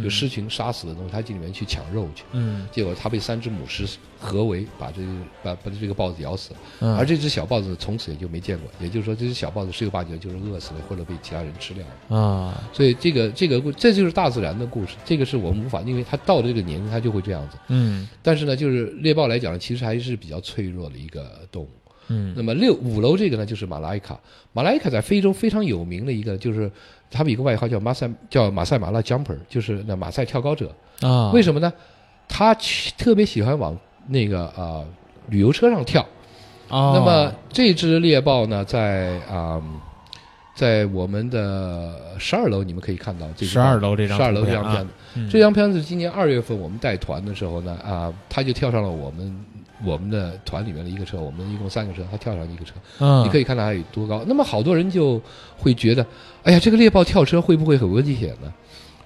就狮群杀死的东西，它进里面去抢肉去。嗯，结果它被三只母狮合围，把这把把这个豹子咬死了。嗯，而这只小豹子从此也就没见过。也就是说，这只小豹子十有八九就是饿死了，或者被其他人吃掉了。啊，所以这个这个故这就是大自然的故事。这个是我们无法，因为它到了这个年龄，它就会这样子。嗯，但是呢，就是猎豹来讲，其实还是比较脆弱的一个动物。嗯，那么六五楼这个呢，就是马来卡。马来卡在非洲非常有名的一个，就是他们有个外号叫马赛，叫马赛马拉 jumper，就是那马赛跳高者啊。为什么呢？他特别喜欢往那个啊旅游车上跳。啊。那么这只猎豹呢，在啊，在我们的十二楼，你们可以看到这十二楼这张十二楼这张片子。这张片子今年二月份我们带团的时候呢，啊，他就跳上了我们。我们的团里面的一个车，我们一共三个车，他跳上一个车，你可以看到他有多高。那么好多人就会觉得，哎呀，这个猎豹跳车会不会很危险呢？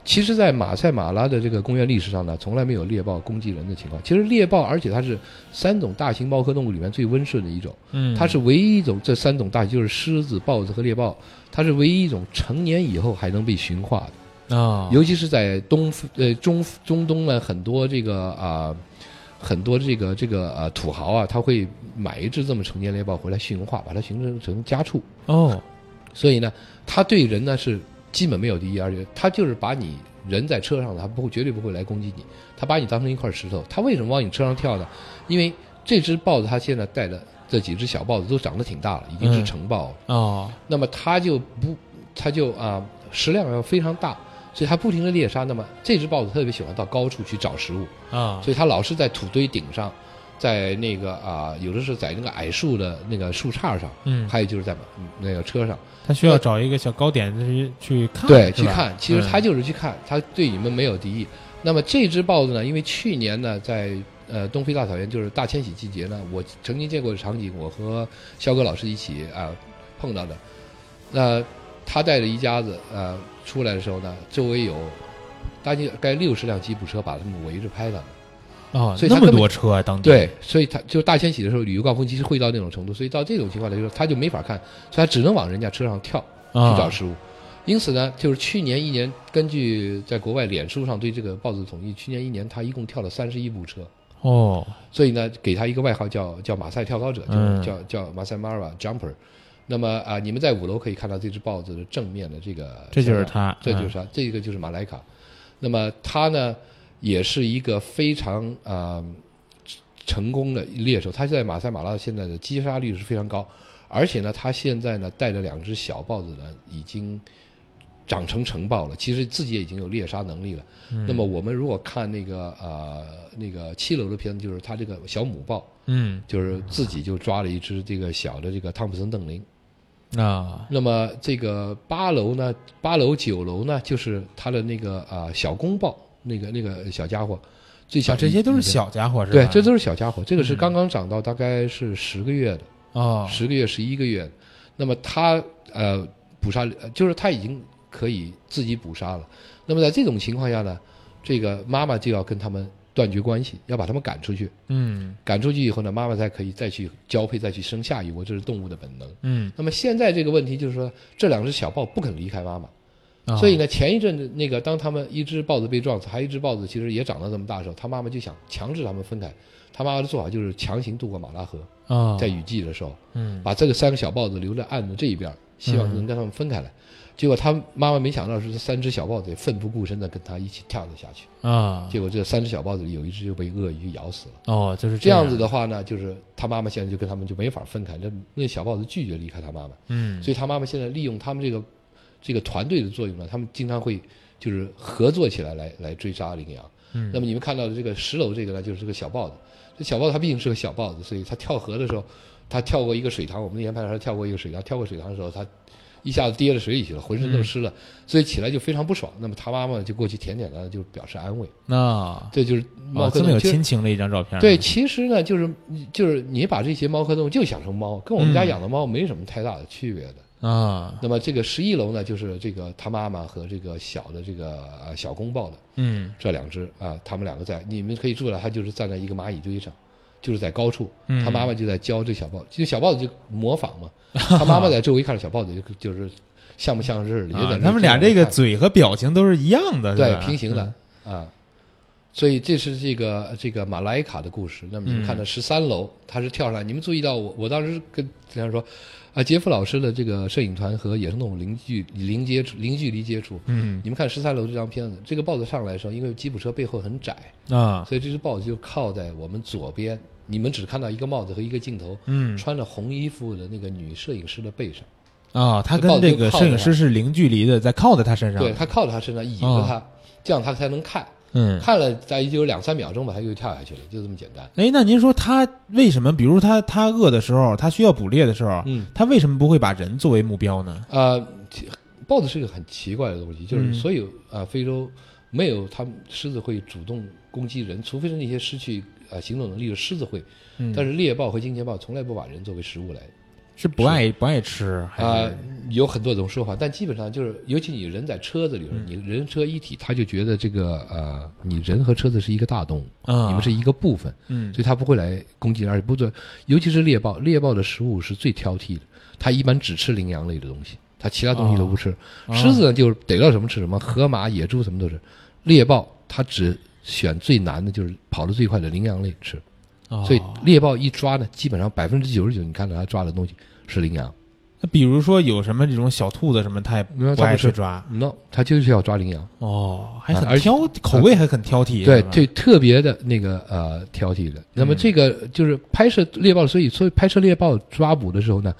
其实，在马赛马拉的这个公园历史上呢，从来没有猎豹攻击人的情况。其实猎豹，而且它是三种大型猫科动物里面最温顺的一种，嗯，它是唯一一种这三种大就是狮子、豹子和猎豹，它是唯一一种成年以后还能被驯化的啊，尤其是在东呃中中东呢，很多这个啊。很多这个这个呃土豪啊，他会买一只这么成年猎豹回来驯化，把它形成成家畜。哦，所以呢，他对人呢是基本没有敌意，而且他就是把你人在车上，他不会绝对不会来攻击你，他把你当成一块石头。他为什么往你车上跳呢？因为这只豹子它现在带的这几只小豹子都长得挺大了，已经是成豹了。哦，那么它就不，它就啊食量要非常大。所以它不停的猎杀。那么这只豹子特别喜欢到高处去找食物，啊，所以它老是在土堆顶上，在那个啊，有的是在那个矮树的那个树杈上，嗯，还有就是在嗯那个车上，它需要找一个小高点去去看，对，去看。其实它嗯就是去看，它对你们没有敌意。那么这只豹子呢，因为去年呢，在呃东非大草原就是大迁徙季节呢，我曾经见过的场景，我和肖哥老师一起啊、碰到的。那他带着一家子呃出来的时候呢，周围有大概该六十辆吉普车把他们围着拍的。哦，所以那么多车啊，当地对，所以他就大迁徙的时候，旅游高峰期是会到那种程度，所以到这种情况来说，他就没法看，所以他只能往人家车上跳去啊找食物。因此呢，就是去年一年，根据在国外脸书上对这个豹子的统计，去年一年他一共跳了三十一部车，哦，所以呢，给他一个外号叫叫马赛跳高者，就嗯叫叫马赛马尔 jumper。那么啊、你们在五楼可以看到这只豹子的正面的这个，这就是它嗯这就是它，这个就是马莱卡。那么它呢，也是一个非常啊、成功的猎手，它在马赛马拉现在的击杀率是非常高，而且呢，它现在呢带着两只小豹子呢，已经长成成豹了，其实自己也已经有猎杀能力了。嗯那么我们如果看那个呃那个七楼的片子，就是它这个小母豹，嗯就是自己就抓了一只这个小的这个汤普森邓林。啊，那么这个八楼呢，八楼九楼呢，就是他的那个啊、小公豹，那个那个小家伙，最小啊，这些都是小家伙是吧？对，这都是小家伙。这个是嗯刚刚长到大概是十个月的，哦，十个月十一个月。那么他呃捕杀，呃就是他已经可以自己捕杀了。那么在这种情况下呢，这个妈妈就要跟他们断绝关系，要把他们赶出去。嗯赶出去以后呢，妈妈才可以再去交配，再去生下一窝，这是动物的本能。嗯那么现在这个问题就是说，这两只小豹不肯离开妈妈，啊所以呢，前一阵子那个当他们一只豹子被撞死，还有一只豹子其实也长到这么大的时候，他妈妈就想强制他们分开。他妈妈的做法就是强行渡过马拉河，啊，在雨季的时候，嗯把这个三个小豹子留在岸的这一边，希望能跟他们分开来。结果他妈妈没想到是这三只小豹子也奋不顾身的跟他一起跳了下去。啊，结果这三只小豹子里有一只就被鳄鱼咬死了。哦，就是这样样子的话呢，就是他妈妈现在就跟他们就没法分开，那那小豹子拒绝离开他妈妈。嗯，所以他妈妈现在利用他们这个这个团队的作用呢，他们经常会就是合作起来来来追杀羚羊。嗯那么你们看到的这个十楼这个呢，就是这个小豹子。这小豹子它毕竟是个小豹子，所以它跳河的时候，它跳过一个水塘。我们那天拍摄它跳过一个水塘，跳过水塘的时候，它一下子跌到水里去了，浑身都湿了，所以起来就非常不爽。那么他妈妈就过去舔舔它，就表示安慰。那这就是猫哦，这么有科动物。其实亲情的一张照片，对，其实呢，就是就是你把这些猫科动物就想成猫，跟我们家嗯养的猫没什么太大的区别的。啊，那么这个十一楼呢，就是这个他妈妈和这个小的这个呃小公豹的嗯这两只啊，他们两个在，你们可以注意到，它就是站在一个蚂蚁堆上，就是在高处，嗯他妈妈就在教这小豹，其实小豹子就模仿嘛，他妈妈在周围看着小豹子就就是像不像是的，有啊点、他们俩这个嘴和表情都是一样的，对平行的、啊。所以这是这个这个马莱卡的故事。那么你们看到十三楼，他是跳上来。你们注意到我，我当时跟这样说，啊，杰夫老师的这个摄影团和野生动物零距零接触、零距离接触。嗯你们看十三楼这张片子，这个豹子上来的时候，因为吉普车背后很窄，啊，所以这只豹子就靠在我们左边。你们只看到一个帽子和一个镜头，嗯穿着红衣服的那个女摄影师的背上，啊，他跟这个摄影师是零距离的，在靠在他身上，对，他靠在他身上倚着哦他，这样他才能看。嗯。看了大概就有两三秒钟吧，他又跳下去了，就这么简单。哎，那您说他为什么？比如他他饿的时候，他需要捕猎的时候，嗯，他为什么不会把人作为目标呢？呃，豹子是个很奇怪的东西，就是嗯所有啊、呃非洲没有他们狮子会主动攻击人，除非是那些失去啊行动能力的狮子会，嗯但是猎豹和金钱豹从来不把人作为食物来是不爱不爱吃，还啊、是有很多种说法，但基本上就是，尤其你人在车子里嗯，你人车一体，他就觉得这个呃，你人和车子是一个大动物，啊？你们是一个部分，嗯所以他不会来攻击，而且不做，尤其是猎豹，猎豹的食物是最挑剔的，它一般只吃羚羊类的东西，它其他东西都不吃。哦狮子呢，就是逮到什么吃什么，河马、野猪什么都吃。猎豹它只选最难的，就是跑得最快的羚羊类吃。哦所以猎豹一抓呢，基本上百分之九十九，你看到它抓的东西是羚羊。那比如说有什么这种小兔子什么，它也不爱去抓 no，它就是要抓羚羊。哦，还很挑，口味还很挑剔，对对，特别的那个呃挑剔的。那么嗯这个就是拍摄猎豹，所以所以拍摄猎豹抓捕的时候呢，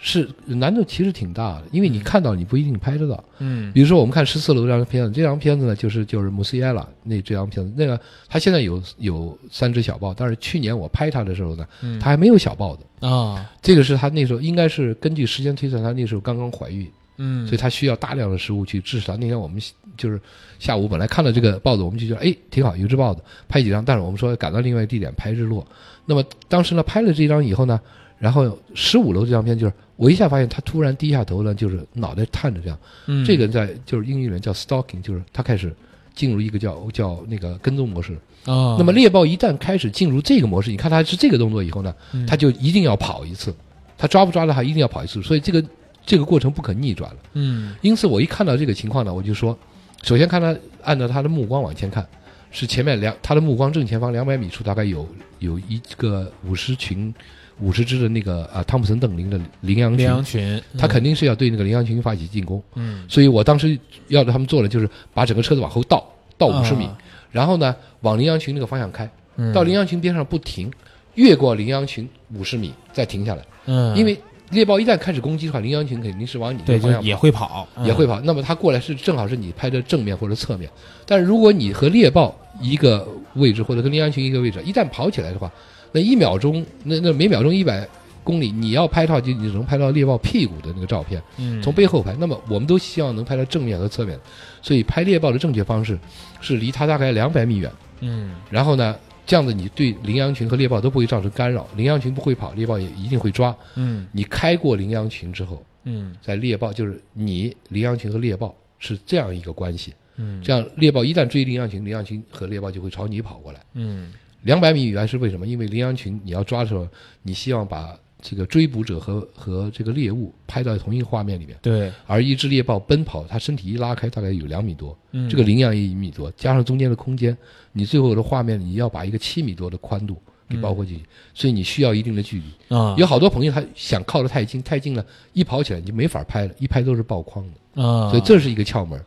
是难度其实挺大的，因为你看到你不一定拍得到。嗯比如说我们看十四楼这张片子，这张片子呢就是就是穆斯耶拉那这张片子，那个他现在有有三只小豹，但是去年我拍他的时候呢，嗯他还没有小豹子。啊这个是他那时候应该是根据时间推算，他那时候刚刚怀孕，嗯，所以他需要大量的食物去支持他。那天我们就是下午本来看到这个豹子，我们就觉得哎挺好，有只豹子，拍几张。但是我们说赶到另外一个地点拍日落。那么当时呢拍了这张以后呢，然后十五楼这张片就是我一下发现他突然低下头呢，就是脑袋探着这样。嗯这个在就是英语里面叫 stalking，就是他开始进入一个叫叫那个跟踪模式。啊，那么猎豹一旦开始进入这个模式，你看他是这个动作以后呢，嗯它就一定要跑一次，他抓不抓的它一定要跑一次，所以这个这个过程不可逆转了。嗯因此我一看到这个情况呢，我就说，首先看他按照他的目光往前看，是前面两他的目光正前方两百米处大概有有一个五十群五十只的那个啊汤普森邓林的羚羊羚群，羊群，它肯定是要对那个羚羊群发起进攻。嗯。所以我当时要他们做的就是把整个车子往后倒倒五十米，啊然后呢往羚羊群那个方向开，嗯。到羚羊群边上不停，越过羚羊群五十米再停下来，嗯，因为猎豹一旦开始攻击的话，羚羊群肯定是往你对就方向跑。也会跑，嗯。也会跑，那么它过来是正好是你拍的正面或者侧面，但是如果你和猎豹一个位置或者跟羚羊群一个位置，一旦跑起来的话，那一秒钟那那每秒钟一百公里，你要拍照就你只能拍到猎豹屁股的那个照片。嗯从背后拍，那么我们都希望能拍到正面和侧面，所以拍猎豹的正确方式是离它大概两百米远，嗯然后呢，这样子你对羚羊群和猎豹都不会造成干扰，羚羊群不会跑，猎豹也一定会抓。嗯你开过羚羊群之后，嗯在猎豹就是你羚羊群和猎豹是这样一个关系，嗯这样猎豹一旦追羚羊群，羚羊群和猎豹就会朝你跑过来。嗯两百米以外是为什么？因为羚羊群你要抓的时候，你希望把这个追捕者和和这个猎物拍到同一个画面里面。对，而一只猎豹奔跑，它身体一拉开，大概有两米多，嗯这个羚羊也一米多，加上中间的空间，你最后的画面你要把一个七米多的宽度给包括进去，所以你需要一定的距离。啊有好多朋友他想靠得太近，太近了，一跑起来你就没法拍了，一拍都是爆框的，啊，所以这是一个窍门。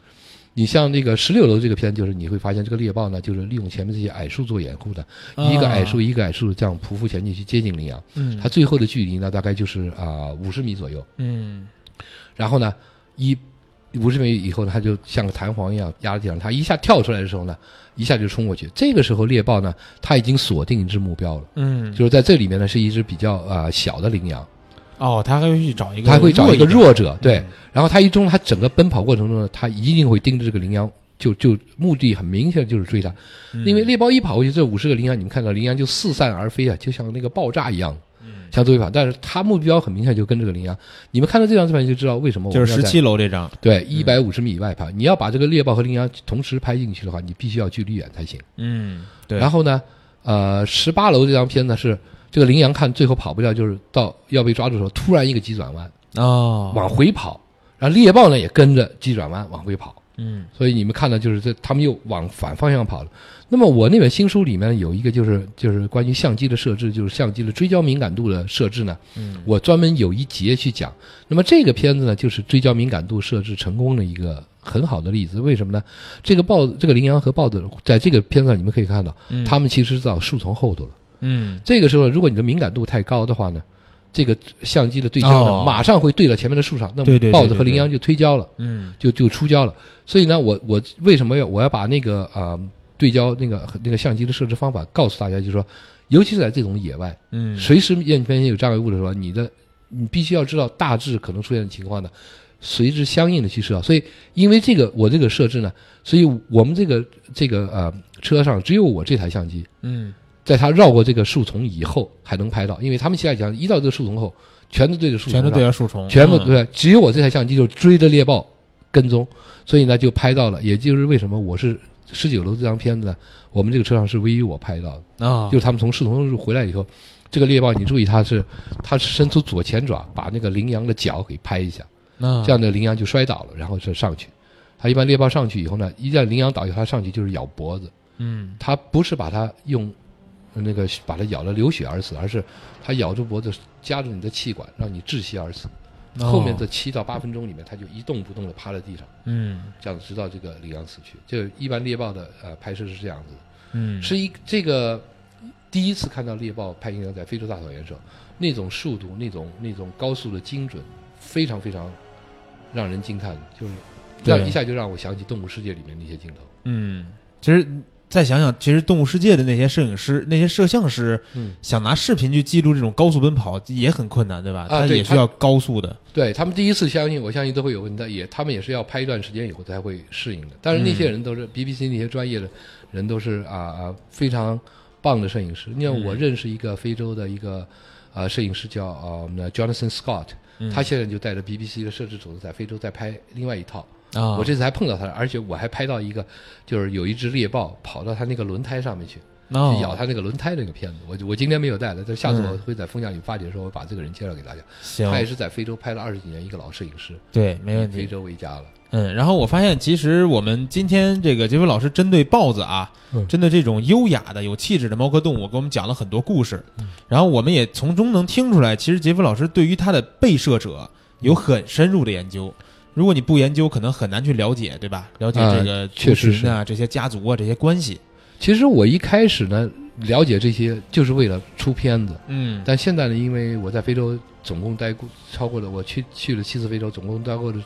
你像那个十六楼这个片，就是你会发现这个猎豹呢，就是利用前面这些矮树做掩护的，一个矮树一个矮树这样匍匐前进去接近羚羊，嗯。它最后的距离呢大概就是啊五十米左右。嗯。然后呢，一五十米以后呢，它就像个弹簧一样压在地上，它一下跳出来的时候呢，一下就冲过去。这个时候猎豹呢，它已经锁定一只目标了，嗯。就是在这里面呢是一只比较啊、呃小的羚羊，哦，他还会去找一个，他会找一个弱者，对。嗯然后他一中，他整个奔跑过程中呢，他一定会盯着这个羚羊。就就目的很明显，就是追他，嗯因为猎豹一跑过去，这五十个羚羊，你们看到羚羊就四散而飞啊，就像那个爆炸一样，像追跑。但是他目标很明显，就跟这个羚羊。你们看到这张照片就知道为什么我们要在就是十七楼这张，对，一百五十米以外拍。你要把这个猎豹和羚羊同时拍进去的话，你必须要距离远才行。嗯，对，然后呢，呃，十八楼这张片呢是这个羚羊看最后跑不掉，就是到要被抓住的时候，突然一个急转弯哦，往回跑，然后猎豹呢也跟着急转弯往回跑。嗯所以你们看到就是这，他们又往反方向跑了。那么我那本新书里面有一个就是就是关于相机的设置，就是相机的追焦敏感度的设置呢，嗯我专门有一节去讲。那么这个片子呢，就是追焦敏感度设置成功的一个很好的例子。为什么呢？这个豹子，这个羚羊和豹子，在这个片子上你们可以看到，嗯它们其实是到树丛后头了。嗯这个时候，如果你的敏感度太高的话呢，这个相机的对焦呢，哦马上会对到前面的树上，那么豹子和羚羊就推焦了。嗯就就出焦了。所以呢，我我为什么要我要把那个啊、呃对焦那个那个相机的设置方法告诉大家，就是说，尤其是在这种野外，嗯，随时面前有障碍物的时候，你的你必须要知道大致可能出现的情况呢，随之相应的去设置。所以，因为这个我这个设置呢，所以我们这个这个呃车上只有我这台相机，嗯在他绕过这个树丛以后还能拍到，因为他们现在讲一到这个树丛后，全都对着树丛全都对着树丛，嗯，全部对，只有我这台相机就追着猎豹跟踪，所以呢就拍到了。也就是为什么我是十九楼这张片子呢，我们这个车上是唯一我拍到的，啊，就是他们从树丛中回来以后，这个猎豹你注意它是它是伸出左前爪把那个羚羊的脚给拍一下，那这样的羚羊就摔倒了，然后是上去。它一般猎豹上去以后呢，一旦羚羊倒下，它上去就是咬脖子，嗯。它不是把它用那个把它咬了流血而死，而是它咬住脖子夹住你的气管，让你窒息而死。后面哦的七到八分钟里面，它就一动不动的趴在地上，嗯这样直到这个羚羊死去。就一般猎豹的呃拍摄是这样子的，嗯是一这个第一次看到猎豹拍羚羊在非洲大草原时候，那种速度、那种那种高速的精准，非常非常让人惊叹，就是这样一下就让我想起《动物世界》里面那些镜头。嗯，其实再想想，其实《动物世界》的那些摄影师、那些摄像师，嗯，想拿视频去记录这种高速奔跑也很困难，对吧？他也需要高速的。对他们第一次相信，我相信都会有问题，也他们也是要拍一段时间以后才会适应的。但是那些人都是 BBC 那些专业的人，都是啊啊非常棒的摄影师。你看，我嗯认识一个非洲的一个啊摄影师叫啊那 Jonathan Scott，嗯他现在就带着 BBC 的摄制组在非洲在拍另外一套。啊，我这次还碰到他了，而且我还拍到一个，就是有一只猎豹跑到他那个轮胎上面去，哦去咬他那个轮胎那个片子。我我今天没有带了，但下次嗯我会在风向里发帖的时候，我把这个人介绍给大家。行他，也是在非洲拍了二十几年，一个老摄影师，对，没问题非。洲为家了。嗯，然后我发现，其实我们今天这个杰夫老师针对豹子啊，嗯针对这种优雅的、有气质的猫科动物，给我们讲了很多故事。嗯然后我们也从中能听出来，其实杰夫老师对于他的被摄者有很深入的研究。如果你不研究，可能很难去了解，对吧？了解啊这个确实族群啊、这些家族啊、这些关系。其实我一开始呢，了解这些就是为了出片子，嗯但现在呢，因为我在非洲总共待过超过了，我去去了七次非洲，总共待过的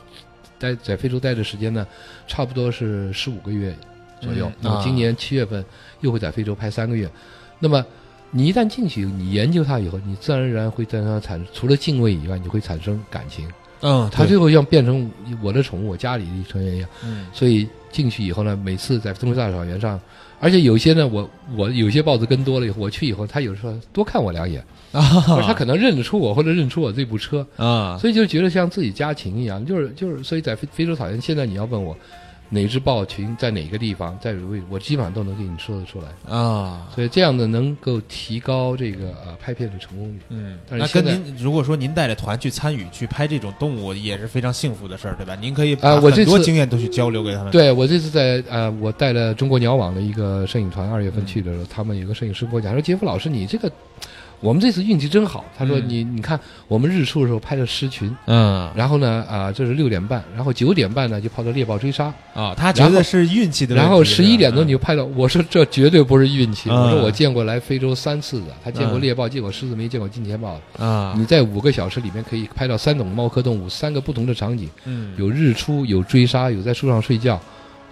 待在非洲待的时间呢，差不多是十五个月左右嗯。那么今年七月份又会在非洲拍三个月，那么。你一旦进去，你研究它以后，你自然而然会对它产除了敬畏以外，你会产生感情。嗯，对。它最后像变成我的宠物，我家里的成员一样。嗯。所以进去以后呢，每次在中国大草原上，而且有些呢，我我有些豹子跟多了以后，我去以后，它有时候多看我两眼，或者它可能认得出我，或者认出我这部车，啊，所以就觉得像自己家禽一样，就是就是，所以在非非洲草原，现在你要问我哪只豹群在哪个地方，在哪个位置，我基本上都能给你说得出来。啊，所以这样的能够提高这个呃拍片的成功率。嗯，但是那跟您如果说您带着团去参与去拍这种动物，也是非常幸福的事儿，对吧？您可以把很多经验都去交流给他们。对我这次在呃，我带了中国鸟网的一个摄影团，二月份去的时候，他们有个摄影师跟我讲说：“杰夫老师，你这个我们这次运气真好。”他说：“嗯你你看，我们日出的时候拍的狮群，嗯然后呢啊、这是六点半，然后九点半呢就跑到猎豹追杀，啊，他觉得是运气的然后十一点多你就拍到。我说这绝对不是运气，嗯我说我见过来非洲三次的，他见过嗯猎豹，见过狮子，没见过金钱豹。啊，你在五个小时里面可以拍到三种猫科动物，三个不同的场景。”嗯有日出，有追杀，有在树上睡觉。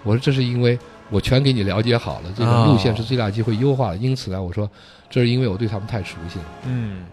我说这是因为我全给你了解好了，这个哦路线是最大机会优化的。因此呢，我说就是因为我对他们太熟悉了。嗯。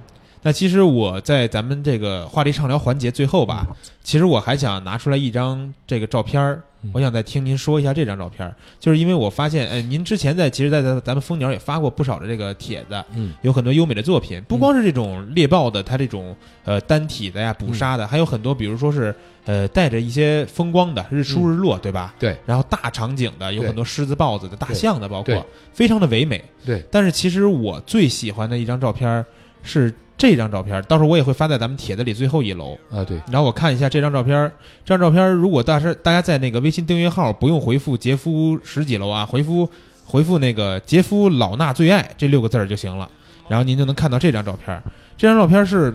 那其实我在咱们这个话题畅聊环节最后吧，其实我还想拿出来一张这个照片儿我想再听您说一下这张照片儿。就是因为我发现，呃，您之前在其实，在咱咱们蜂鸟也发过不少的这个帖子，嗯。有很多优美的作品，不光是这种猎豹的，它这种呃单体的呀、捕杀的，还有很多，比如说是呃带着一些风光的日出日落，对吧？对。然后大场景的，有很多狮子、豹子的、大象的，包括非常的唯美。对，但是其实我最喜欢的一张照片儿是这张照片，到时候我也会发在咱们帖子里最后一楼。啊，对，然后我看一下这张照片，这张照片如果大是大家在那个微信订阅号不用回复杰夫十几楼啊，回复回复那个杰夫老衲最爱这六个字儿就行了，然后您就能看到这张照片。这张照片是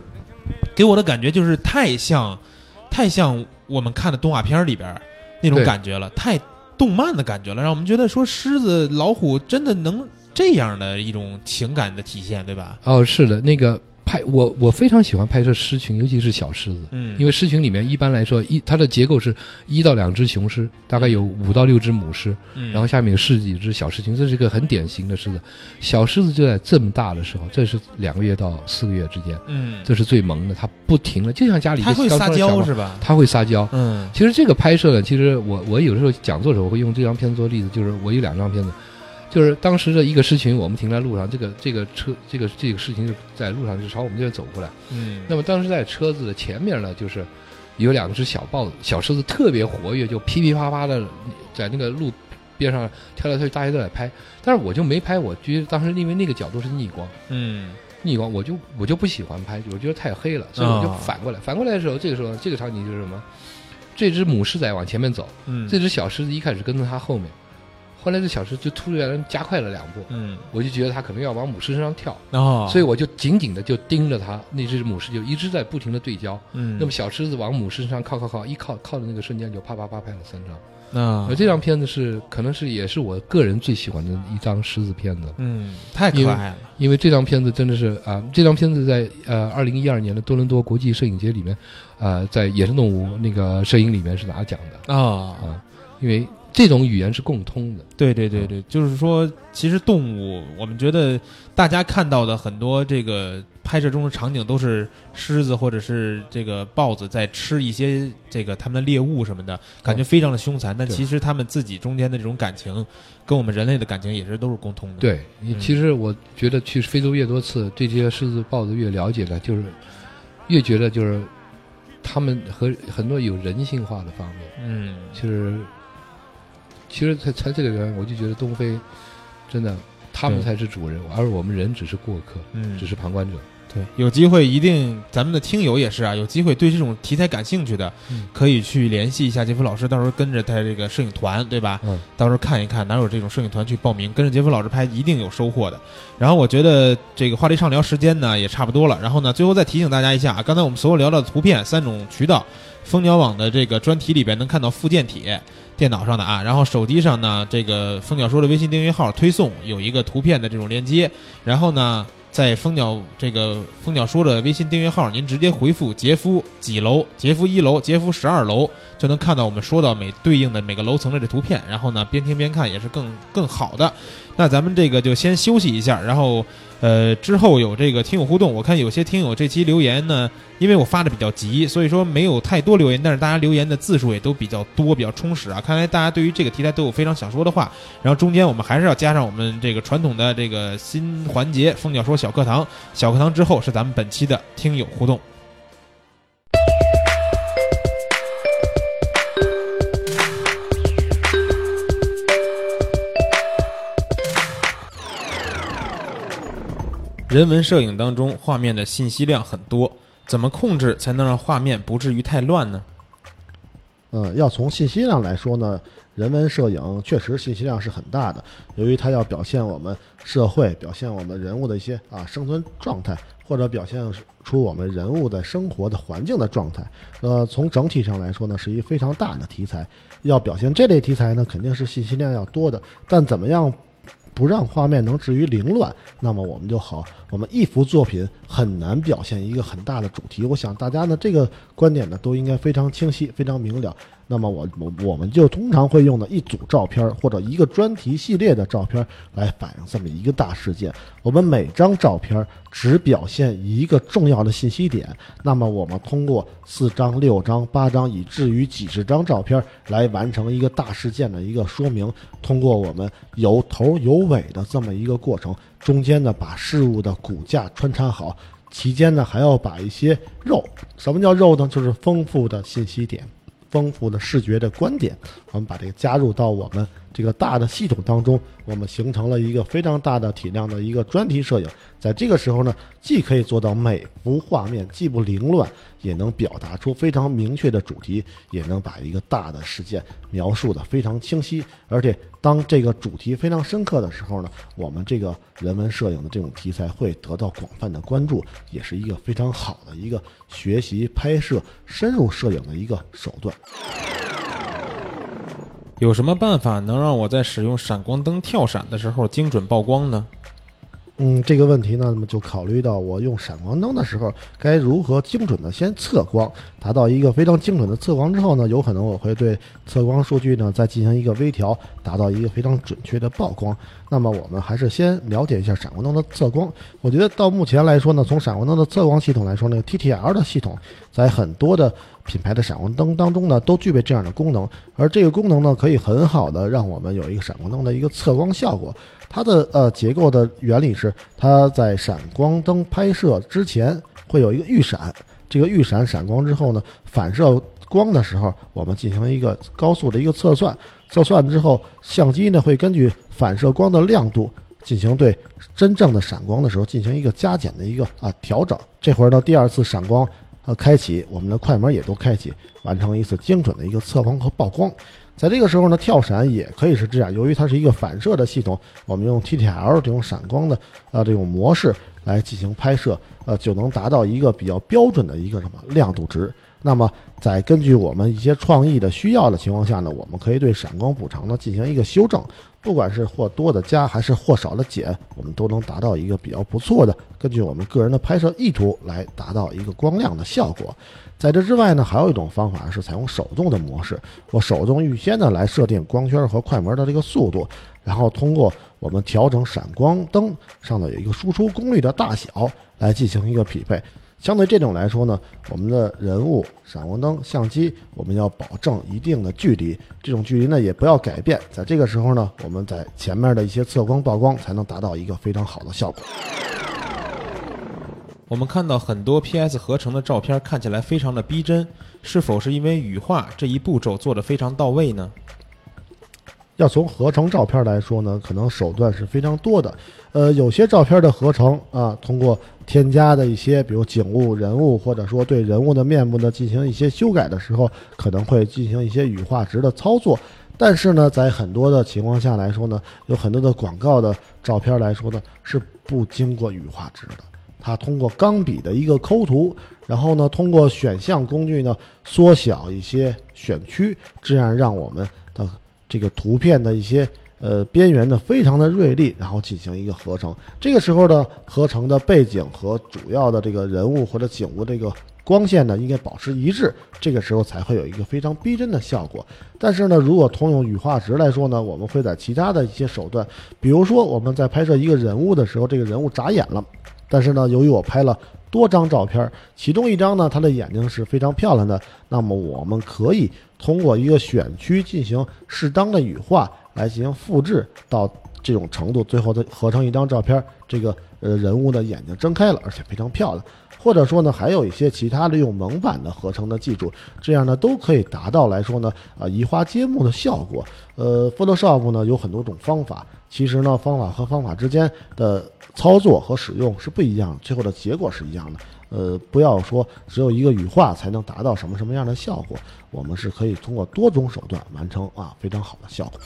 给我的感觉就是太像，太像我们看的动画片里边那种感觉了，太动漫的感觉了，让我们觉得说狮子、老虎真的能这样的一种情感的体现，对吧？哦，是的，那个拍我我非常喜欢拍摄狮群，尤其是小狮子。嗯，因为狮群里面一般来说，一它的结构是一到两只雄狮，大概有五到六只母狮，嗯然后下面有十几只小狮群，这是一个很典型的狮子。小狮子就在这么大的时候，这是两个月到四个月之间，嗯，这是最萌的，它不停的，就像家里它会撒娇是吧？它会撒娇。嗯其实这个拍摄呢，其实我我有时候讲座的时候，我会用这张片子做例子，就是我有两张片子，就是当时的一个狮群，我们停在路上，这个这个车这个这个事情就在路上就朝我们这边走过来。嗯那么当时在车子的前面呢，就是有两只小豹子，小狮子特别活跃，就噼噼啪啪的在那个路边上跳来跳去，大家都在拍，但是我就没拍，我觉得当时因为那个角度是逆光。嗯逆光，我就我就不喜欢拍，我觉得太黑了，所以我就哦反过来。反过来的时候，这个时候这个场景就是什么？这只母狮仔往前面走，嗯，这只小狮子一开始跟在它后面，后后来这小狮就突然加快了两步，嗯，我就觉得它可能要往母狮身上跳，哦，所以我就紧紧的就盯着它，那只母狮就一直在不停的对焦。嗯，那么小狮子往母狮身上靠靠靠，一靠靠的那个瞬间就啪啪啪拍了三张。那而这张片子是可能是也是我个人最喜欢的一张狮子片子，嗯，太可爱了，因为这张片子真的是啊，这张片子在呃二零一二年的多伦多国际摄影节里面，呃，在野生动物那个摄影里面是拿奖的。啊，啊，因为这种语言是共通的。对对对对，就是说，其实动物，我们觉得大家看到的很多这个拍摄中的场景都是狮子或者是这个豹子在吃一些这个它们的猎物什么的，感觉非常的凶残。但其实它们自己中间的这种感情，跟我们人类的感情也是都是共通的。，对，你其实我觉得去非洲越多次，对这些狮子、豹子越了解了，就是越觉得就是他们和很多有人性化的方面，嗯，就是其实在在这个人，我就觉得东非真的他们才是主人，而我们人只是过客，嗯，只是旁观者。对，有机会一定，咱们的听友也是啊，有机会对这种题材感兴趣的，嗯可以去联系一下杰夫老师，到时候跟着他这个摄影团，对吧？嗯，到时候看一看哪有这种摄影团去报名，跟着杰夫老师拍，一定有收获的。然后我觉得这个话题畅聊时间呢也差不多了，然后呢，最后再提醒大家一下啊，刚才我们所有聊到的图片三种渠道，蜂鸟网的这个专题里边能看到附件帖。电脑上的啊，然后手机上呢，这个蜂鸟说的微信订阅号推送有一个图片的这种链接，然后呢，在蜂鸟这个蜂鸟说的微信订阅号，您直接回复杰夫几楼，杰夫一楼，杰夫十二楼，就能看到我们说到每对应的每个楼层的这图片，然后呢，边听边看也是更更好的。那咱们这个就先休息一下，然后呃之后有这个听友互动，我看有些听友这期留言呢，因为我发的比较急，所以说没有太多留言，但是大家留言的字数也都比较多，比较充实啊。看来大家对于这个题材都有非常想说的话。然后中间我们还是要加上我们这个传统的这个新环节——蜂鸟说小课堂。小课堂之后是咱们本期的听友互动。人文摄影当中，画面的信息量很多，怎么控制才能让画面不至于太乱呢？嗯，要从信息量来说呢，人文摄影确实信息量是很大的。由于它要表现我们社会、表现我们人物的一些啊生存状态，或者表现出我们人物的生活的环境的状态。呃，从整体上来说呢，是一非常大的题材。要表现这类题材呢，肯定是信息量要多的。但怎么样不让画面能至于凌乱，那么我们就好。我们一幅作品很难表现一个很大的主题。我想大家呢这个观点呢都应该非常清晰、非常明了。那么我我我们就通常会用的一组照片或者一个专题系列的照片来反映这么一个大事件。我们每张照片只表现一个重要的信息点。那么我们通过四张、六张、八张，以至于几十张照片来完成一个大事件的一个说明。通过我们有头有尾的这么一个过程，中间呢把事物的骨架穿插好，期间呢还要把一些肉，什么叫肉呢？就是丰富的信息点。丰富的视觉的观点，我们把这个加入到我们这个大的系统当中，我们形成了一个非常大的体量的一个专题摄影。在这个时候呢，既可以做到每幅画面既不凌乱，也能表达出非常明确的主题，也能把一个大的事件描述的非常清晰。而且，当这个主题非常深刻的时候呢，我们这个人文摄影的这种题材会得到广泛的关注，也是一个非常好的一个学习拍摄、深入摄影的一个手段。有什么办法能让我在使用闪光灯跳闪的时候精准曝光呢？嗯，这个问题呢，那么就考虑到我用闪光灯的时候该如何精准的先测光，达到一个非常精准的测光之后呢，有可能我会对测光数据呢再进行一个微调，达到一个非常准确的曝光。那么我们还是先了解一下闪光灯的测光。我觉得到目前来说呢，从闪光灯的测光系统来说呢，TTL 的系统在很多的品牌的闪光灯当中呢，都具备这样的功能，而这个功能呢，可以很好的让我们有一个闪光灯的一个测光效果。它的呃结构的原理是，它在闪光灯拍摄之前会有一个预闪，这个预闪闪光之后呢，反射光的时候，我们进行一个高速的一个测算，测算之后，相机呢会根据反射光的亮度进行对真正的闪光的时候进行一个加减的一个啊调整。这会儿呢，第二次闪光呃开启，我们的快门也都开启，完成一次精准的一个测光和曝光。在这个时候呢，跳闪也可以是这样，由于它是一个反射的系统，我们用 TTL 这种闪光的呃这种模式来进行拍摄，呃就能达到一个比较标准的一个什么亮度值。那么在根据我们一些创意的需要的情况下呢，我们可以对闪光补偿呢进行一个修正，不管是或多的加还是或少的减，我们都能达到一个比较不错的，根据我们个人的拍摄意图来达到一个光亮的效果。在这之外呢，还有一种方法是采用手动的模式，我手动预先的来设定光圈和快门的这个速度，然后通过我们调整闪光灯上的有一个输出功率的大小来进行一个匹配。相对这种来说呢，我们的人物、闪光灯、相机，我们要保证一定的距离，这种距离呢也不要改变。在这个时候呢，我们在前面的一些测光、曝光才能达到一个非常好的效果。我们看到很多 PS 合成的照片看起来非常的逼真，是否是因为羽化这一步骤做得非常到位呢？要从合成照片来说呢，可能手段是非常多的。呃，有些照片的合成啊，通过添加的一些，比如景物、人物，或者说对人物的面部呢进行一些修改的时候，可能会进行一些羽化值的操作。但是呢，在很多的情况下来说呢，有很多的广告的照片来说呢，是不经过羽化值的。它通过钢笔的一个抠图，然后呢，通过选项工具呢，缩小一些选区，这样让我们的这个图片的一些呃边缘呢非常的锐利，然后进行一个合成。这个时候呢，合成的背景和主要的这个人物或者景物这个光线呢应该保持一致，这个时候才会有一个非常逼真的效果。但是呢，如果通用羽化值来说呢，我们会在其他的一些手段，比如说我们在拍摄一个人物的时候，这个人物眨眼了。但是呢，由于我拍了多张照片，其中一张呢，它的眼睛是非常漂亮的。那么我们可以通过一个选区进行适当的羽化，来进行复制到这种程度，最后再合成一张照片。这个呃人物的眼睛睁开了，而且非常漂亮。或者说呢，还有一些其他的用蒙版的合成的技术，这样呢都可以达到来说呢啊移花接木的效果。呃，Photoshop 呢有很多种方法，其实呢方法和方法之间的操作和使用是不一样，最后的结果是一样的。呃，不要说只有一个羽化才能达到什么什么样的效果，我们是可以通过多种手段完成啊非常好的效果。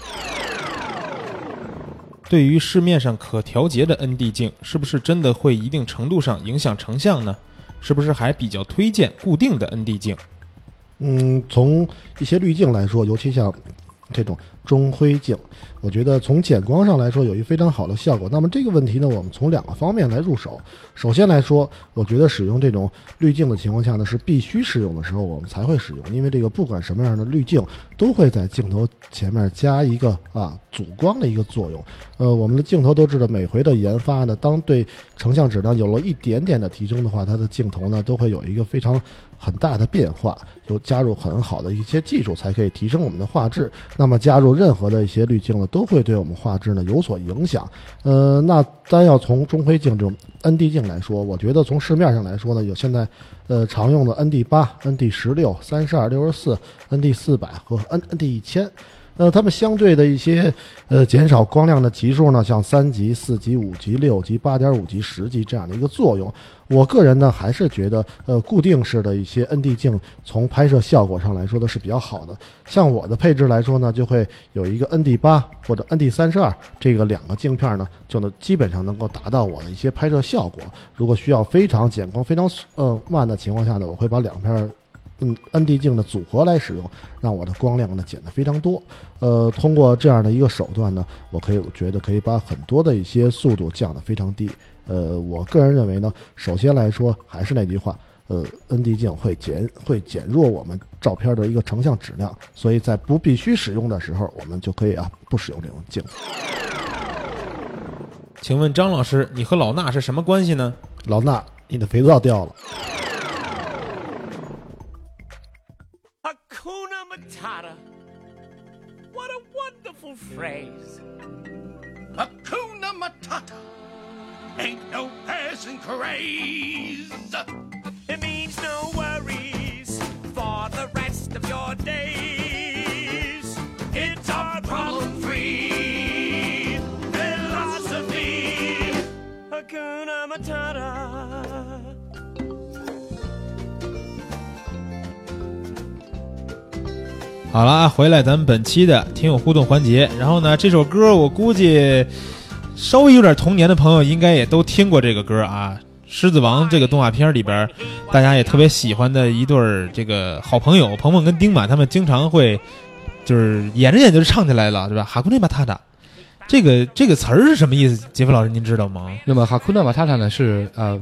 对于市面上可调节的 ND 镜，是不是真的会一定程度上影响成像呢？是不是还比较推荐固定的 ND 镜？嗯，从一些滤镜来说，尤其像这种中灰镜。我觉得从减光上来说有一非常好的效果。那么这个问题呢，我们从两个方面来入手。首先来说，我觉得使用这种滤镜的情况下呢，是必须使用的时候我们才会使用，因为这个不管什么样的滤镜都会在镜头前面加一个啊阻光的一个作用。呃，我们的镜头都知道，每回的研发呢，当对成像质量有了一点点的提升的话，它的镜头呢都会有一个非常很大的变化，有加入很好的一些技术才可以提升我们的画质。那么加入任何的一些滤镜呢？都会对我们画质呢有所影响。呃，那单要从中灰镜这种 ND 镜来说，我觉得从市面上来说呢，有现在呃常用的 ND 八、ND 十六、三十二、六十四、ND 四百和 NND 一千。那，它们相对的一些呃减少光亮的级数呢，像三级、四级、五级、六级、八点五级、十级这样的一个作用。我个人呢还是觉得，呃，固定式的一些 ND 镜从拍摄效果上来说都是比较好的。像我的配置来说呢，就会有一个 ND 八或者 ND 三十二这个两个镜片呢，就能基本上能够达到我的一些拍摄效果。如果需要非常减光、非常呃慢的情况下呢，我会把两片。嗯，ND 镜的组合来使用，让我的光亮呢减得非常多。呃，通过这样的一个手段呢，我可以觉得可以把很多的一些速度降得非常低。呃，我个人认为呢，首先来说还是那句话，呃，ND 镜会减会减弱我们照片的一个成像质量，所以在不必须使用的时候，我们就可以啊不使用这种镜。请问张老师，你和老衲是什么关系呢？老衲，你的肥皂掉了。Phrase. Hakuna Matata ain't no passing craze. It means no worries for the rest of your days. It's our problem free philosophy. Hakuna Matata. 好了，回来咱们本期的听友互动环节。然后呢，这首歌我估计稍微有点童年的朋友应该也都听过这个歌啊，《狮子王》这个动画片里边，大家也特别喜欢的一对儿这个好朋友鹏鹏跟丁满，他们经常会就是演着演着就唱起来了，对吧？哈库内马塔塔，这个这个词儿是什么意思？杰夫老师您知道吗？那么哈库纳马塔塔呢是呃，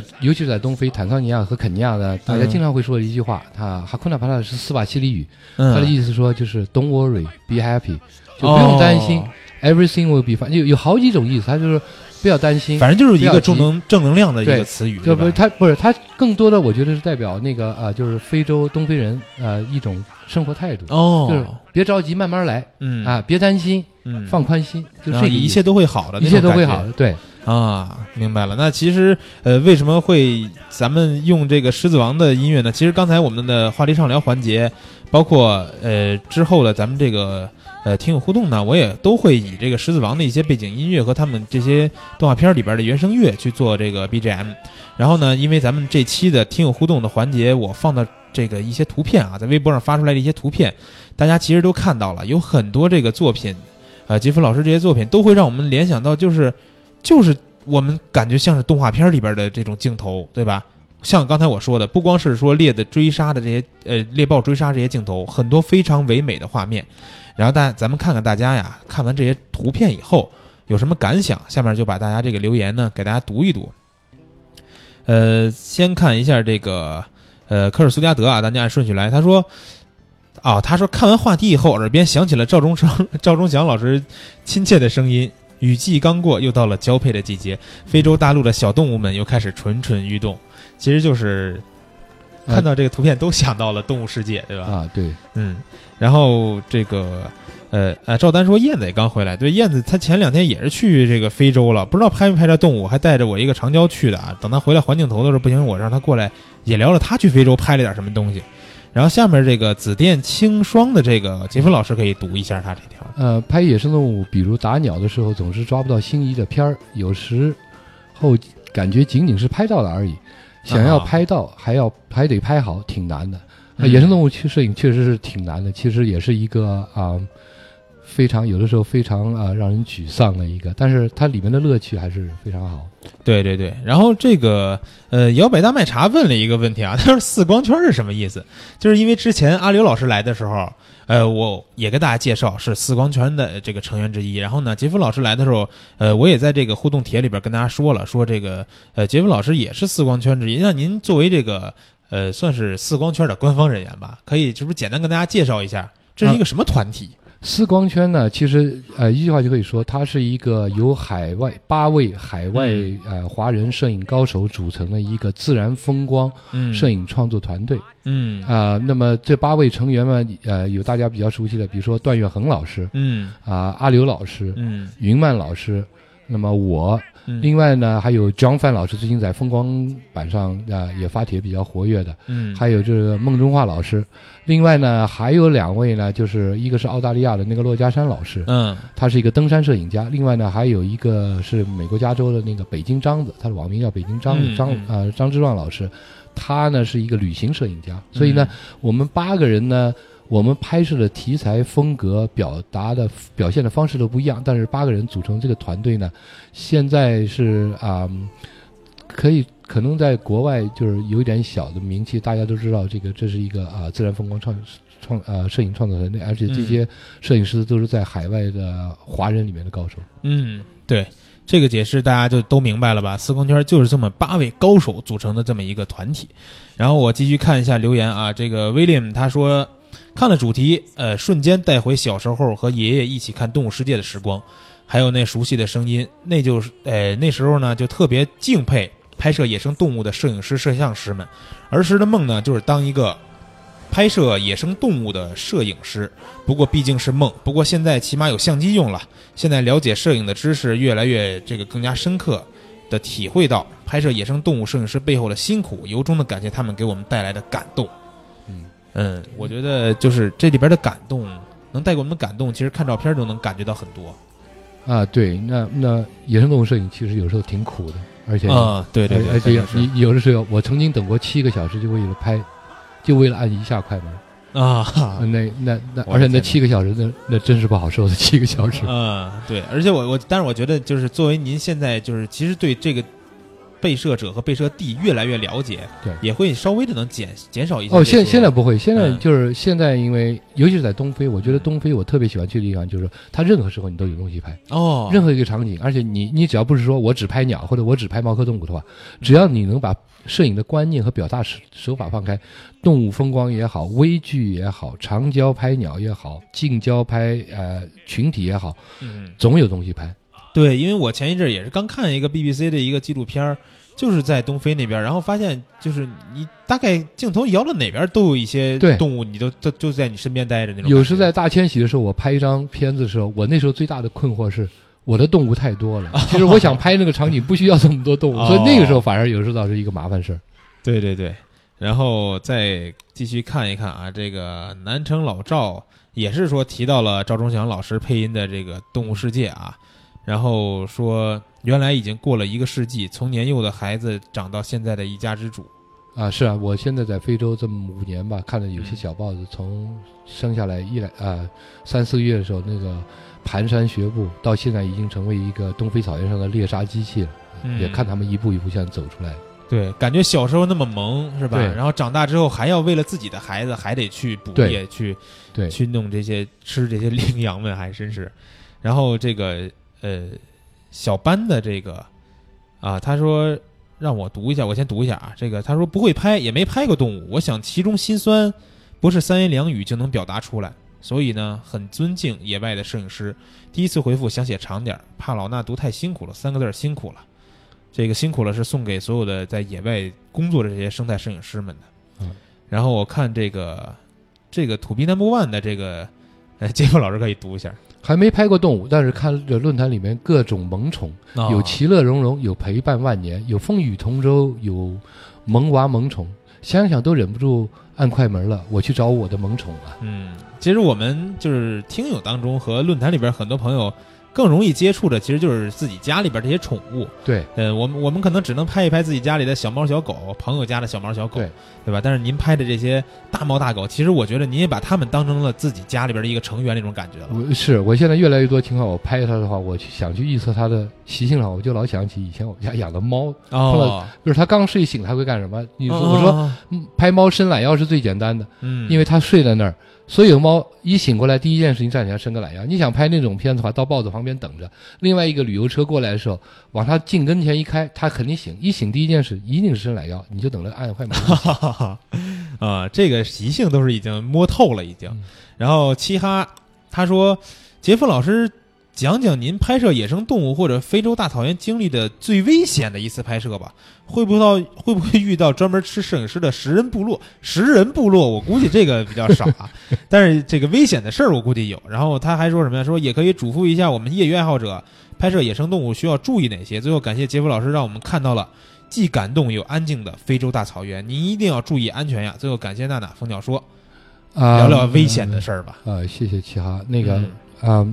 在尤其是在东非坦桑尼亚和肯尼亚呢，大家经常会说的一句话，他哈库纳马塔塔是斯瓦希里语，他的嗯，意思说就是 Don't worry, be happy，就不用担心、哦。Everything will be fine，有有好几种意思，他就是不要担心，反正就是一个正能正能量的一个词语，就不是吧它不是他更多的，我觉得是代表那个啊、呃就是非洲东非人呃一种生活态度，就是哦，别着急，慢慢来嗯。啊，别担心，嗯，放宽心，就然后这个意思一切都会好的，一切都会好的，对。啊，明白了。那其实呃，为什么会咱们用这个《狮子王》的音乐呢？其实刚才我们的话题畅聊环节，包括呃之后的咱们这个呃听友互动呢，我也都会以这个《狮子王》的一些背景音乐和他们这些动画片里边的原声乐去做这个 BGM。然后呢，因为咱们这期的听友互动的环节，我放的这个一些图片啊，在微博上发出来的一些图片，大家其实都看到了，有很多这个作品，呃，杰夫老师这些作品都会让我们联想到，就是就是我们感觉像是动画片里边的这种镜头，对吧？像刚才我说的，不光是说猎的追杀的这些呃猎豹追杀这些镜头，很多非常唯美的画面。然后大咱们看看大家呀，看完这些图片以后有什么感想？下面就把大家这个留言呢给大家读一读。呃，先看一下这个呃科尔苏加德啊，咱就按顺序来。他说。啊，他说看完话题以后，耳边响起了赵忠祥、赵忠祥老师亲切的声音。雨季刚过，又到了交配的季节，非洲大陆的小动物们又开始蠢蠢欲动。其实就是啊看到这个图片都想到了动物世界，对吧？啊，对，嗯，然后这个呃呃，赵丹说燕子也刚回来，对，燕子她前两天也是去这个非洲了，不知道拍没拍着动物，还带着我一个长焦去的啊。等她回来环镜头的时候，不行，我让她过来也聊聊她去非洲拍了点什么东西。然后下面这个紫电青霜的这个杰夫老师可以读一下他这条。呃，拍野生动物，比如打鸟的时候，总是抓不到心仪的片儿，有时候感觉仅仅是拍到了而已，想要啊拍到还要还得拍好，挺难的。野生动物去摄影确实是挺难的，其实也是一个啊、非常有的时候非常啊、让人沮丧的一个，但是它里面的乐趣还是非常好。对对对，然后这个呃，摇摆大麦茶问了一个问题啊，他说四光圈是什么意思？就是因为之前阿刘老师来的时候，呃，我也跟大家介绍是四光圈的这个成员之一。然后呢，杰夫老师来的时候，呃，我也在这个互动帖里边跟大家说了，说这个呃，杰夫老师也是四光圈之一。那您作为这个呃，算是四光圈的官方人员吧，可以是不是简单跟大家介绍一下，这是一个什么团体？丝光圈呢，其实呃一句话就可以说，它是一个由海外八位海外、嗯。呃华人摄影高手组成的一个自然风光嗯，摄影创作团队。嗯。啊、那么这八位成员们，呃，有大家比较熟悉的，比如说段月恒老师嗯。啊、阿刘老师、嗯。云曼老师，那么我，嗯，另外呢还有 John Fan 老师，最近在风光版上啊、也发帖比较活跃的，嗯。还有就是孟中华老师，另外呢还有两位呢，就是一个是澳大利亚的那个骆家山老师，嗯。他是一个登山摄影家，另外呢还有一个是美国加州的那个北京张子，他的网名叫北京张子、张嗯。嗯呃张之壮老师，他呢是一个旅行摄影家，所以呢、嗯我们八个人呢，我们拍摄的题材、风格、表达的表现的方式都不一样，但是八个人组成这个团队呢，现在是啊、可以可能在国外就是有一点小的名气，大家都知道这个这是一个啊、自然风光创创呃摄影创作团队，而且这些摄影师都是在海外的华人里面的高手。嗯，对，这个解释大家就都明白了吧？四光圈就是这么八位高手组成的这么一个团体。然后我继续看一下留言啊，这个 William 他说看了主题，呃，瞬间带回小时候和爷爷一起看《动物世界》的时光，还有那熟悉的声音，那就是呃那时候呢就特别敬佩拍摄野生动物的摄影师、摄像师们。儿时的梦呢就是当一个拍摄野生动物的摄影师，不过毕竟是梦。不过现在起码有相机用了。现在了解摄影的知识越来越这个更加深刻的体会到拍摄野生动物摄影师背后的辛苦，由衷的感谢他们给我们带来的感动。嗯嗯，我觉得就是这里边的感动，能带给我们感动，其实看照片都能感觉到很多。啊，对，那那野生动物摄影其实有时候挺苦的，而且啊，对对对，而且有的时候，我曾经等过七个小时，就为了拍，就为了按一下快门。啊，那那那，而且那七个小时，那那真是不好受的七个小时。嗯，对，而且我我，但是我觉得就是作为您现在就是其实对这个被摄者和被摄地越来越了解，对。也会稍微的能减减少一些哦，现现在不会，现在嗯。就是现在，因为尤其是在东非，我觉得东非我特别喜欢去的地方，就是它任何时候你都有东西拍，哦，任何一个场景，而且你你只要不是说我只拍鸟或者我只拍猫科动物的话，只要你能把摄影的观念和表达手手法放开，动物风光也好，微距也好，长焦拍鸟也好，近焦拍呃群体也好，嗯，总有东西拍。对，因为我前一阵儿也是刚看一个 BBC 的一个纪录片儿，就是在东非那边儿，然后发现就是你大概镜头摇到哪边儿都有一些对动物，你都都就在你身边待着那种感觉。有时在大迁徙的时候，我拍一张片子的时候，我那时候最大的困惑是。我的动物太多了，其实我想拍那个场景不需要这么多动物，哦所以那个时候反而有时候倒是一个麻烦事儿。对对对，然后再继续看一看啊，这个南城老赵也是说提到了赵忠祥老师配音的这个《动物世界》啊，然后说原来已经过了一个世纪，从年幼的孩子长到现在的一家之主。啊，是啊，我现在在非洲这么五年吧，看了有些小豹子，从生下来一来啊三四个月的时候，那个蹒跚学步，到现在已经成为一个东非草原上的猎杀机器了，嗯也看他们一步一步现在走出来。对，感觉小时候那么萌是吧？对然后长大之后还要为了自己的孩子，还得去捕对猎，去对，去弄这些吃这些羚羊们，还真是。然后这个呃，小班的这个啊，他说让我读一下，我先读一下啊。这个他说不会拍，也没拍过动物，我想其中心酸不是三言两语就能表达出来，所以呢，很尊敬野外的摄影师。第一次回复想写长点儿，怕老衲读太辛苦了，三个字儿辛苦了。这个辛苦了是送给所有的在野外工作的这些生态摄影师们的。嗯，然后我看这个这个土逼 number one 的这个，呃，杰夫老师可以读一下。还没拍过动物，但是看着论坛里面各种萌宠，有其乐融融，有陪伴万年，有风雨同舟，有萌娃萌宠，想想都忍不住按快门了。我去找我的萌宠了。嗯，其实我们就是听友当中和论坛里边很多朋友更容易接触的，其实就是自己家里边这些宠物。对，呃，我们我们可能只能拍一拍自己家里的小猫小狗，朋友家的小猫小狗，对对吧？但是您拍的这些大猫大狗，其实我觉得您也把它们当成了自己家里边的一个成员那种感觉了。我是我现在越来越多情况，我拍它的话，我去想去预测它的习性的话，我就老想起以前我们家养的猫，哦，就是它刚睡醒它会干什么？你说哦我说，嗯拍猫伸懒腰是最简单的，嗯，因为它睡在那儿，所有猫一醒过来，第一件事情站起来伸个懒腰。你想拍那种片子的话，到豹子旁边等着，另外一个旅游车过来的时候，往它近跟前一开，它肯定醒，一醒第一件事一定是伸懒腰，你就等着按快门。哈哈哈，啊，这个习性都是已经摸透了，已经。嗯然后嘻哈他说，杰夫老师讲讲您拍摄野生动物或者非洲大草原经历的最危险的一次拍摄吧。会不会到会不会遇到专门吃摄影师的食人部落？食人部落，我估计这个比较少啊，但是这个危险的事儿我估计有。然后他还说什么呀？说也可以嘱咐一下我们业余爱好者，拍摄野生动物需要注意哪些。最后感谢杰夫老师让我们看到了既感动又安静的非洲大草原，您一定要注意安全呀。最后感谢娜娜蜂鸟说，啊，聊聊危险的事儿吧。啊，谢谢齐哈。那个嗯啊、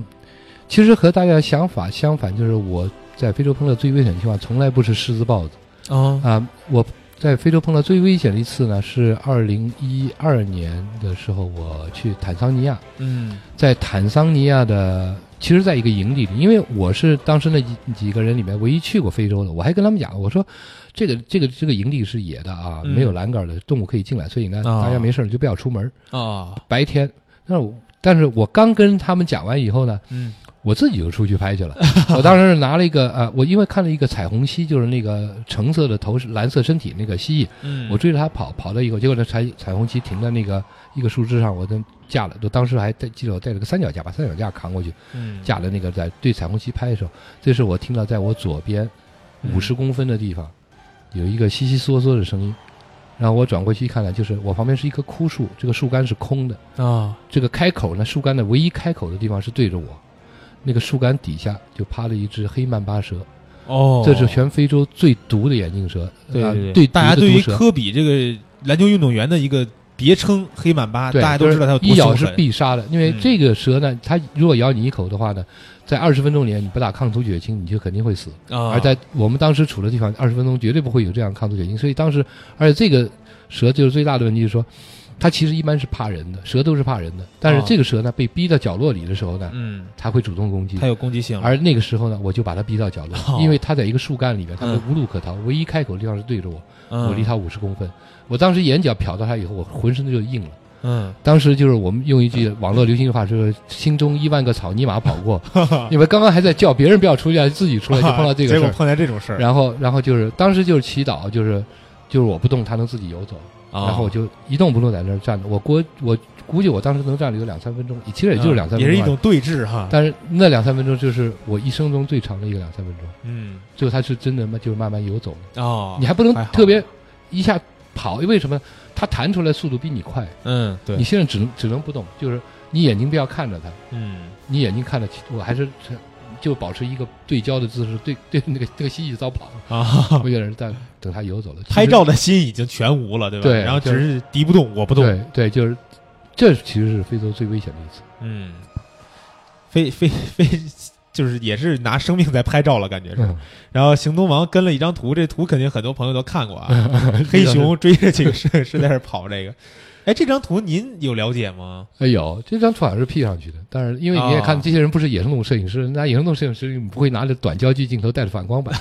其实和大家想法相反，就是我在非洲碰到最危险的情况，从来不是狮子、豹子。哦，啊、我在非洲碰到最危险的一次呢，是二零一二年的时候，我去坦桑尼亚，嗯。在坦桑尼亚的，其实在一个营地里，因为我是当时那几几个人里面唯一去过非洲的，我还跟他们讲，我说这个这个这个营地是野的啊，嗯。没有栏杆的，动物可以进来，所以呢，哦。大家没事儿就不要出门。哦，白天，但是我但是我刚跟他们讲完以后呢，嗯我自己就出去拍去了。我当时是拿了一个呃，我因为看了一个彩虹蜥，就是那个橙色的头、蓝色身体那个蜥蜴，嗯，我追着它跑，跑到以后，结果那彩彩虹蜥停在那个一个树枝上，我就架了，我当时还带记得我带了个三脚架，把三脚架扛过去，嗯。架了那个在对彩虹蜥拍的时候，这时候我听到在我左边嗯。五十公分的地方有一个悉悉嗦嗦的声音，然后我转过去一看呢，就是我旁边是一棵枯树，这个树干是空的。啊。这个开口呢，树干的唯一开口的地方是对着我，那个树干底下就趴了一只黑曼巴蛇，哦，这是全非洲最毒的眼镜蛇，啊对对对，大家对于科比这个篮球运动员的一个别称“黑曼巴”，对，大家都知道它有毒一咬是。必杀的，因为嗯这个蛇呢，它如果咬你一口的话呢，在二十分钟里你不打抗毒血清，你就肯定会死。啊，而在我们当时处的地方，二十分钟绝对不会有这样抗毒血清，所以当时，而且这个蛇就是最大的问题，就是说，它其实一般是怕人的，蛇都是怕人的。但是哦这个蛇呢，被逼到角落里的时候呢，嗯，它会主动攻击。它有攻击性，而那个时候呢，我就把它逼到角哦落，因为它在一个树干里面，它嗯无路可逃，唯一开口的地方是对着我，嗯我离它五十公分。我当时眼角瞟到它以后，我浑身就硬了。嗯当时就是我们用一句网络流行的话说：“心中一万个草泥马跑过。”因为刚刚还在叫别人不要出来，自己出来就 碰到这个事儿。结果碰见这种事儿，然后，然后就是当时就是祈祷，就是就是我不动，它能自己游走。哦。然后我就一动不动在那儿站着。我估我估计我当时能站了有两三分钟，其实也就是两三分钟也是一种对峙哈。但是那两三分钟就是我一生中最长的一个两三分钟。嗯。最后他是真的慢，就是慢慢游走的。哦，你还不能特别一下跑，为什么？他弹出来速度比你快，嗯对。你，现在只能只能不动，就是你眼睛不要看着他，嗯。你眼睛看着，我还是就保持一个对焦的姿势，对对那个那个蜥蜴遭跑，啊，我有点在等它游走了。拍照的心已经全无了，对吧？对然后只是敌不动我不动，对对，就是这其实是非洲最危险的一次。嗯，非非非，就是也是拿生命在拍照了，感觉是。嗯然后行动王跟了一张图，这图肯定很多朋友都看过啊，黑熊追着这个摄影师在这跑，这个，哎，这张图您有了解吗？哎有这张图好像是 P 上去的，但是因为你也看哦这些人不是野生动物摄影师，那野生动物摄影师不会拿着短焦距镜头带着反光板，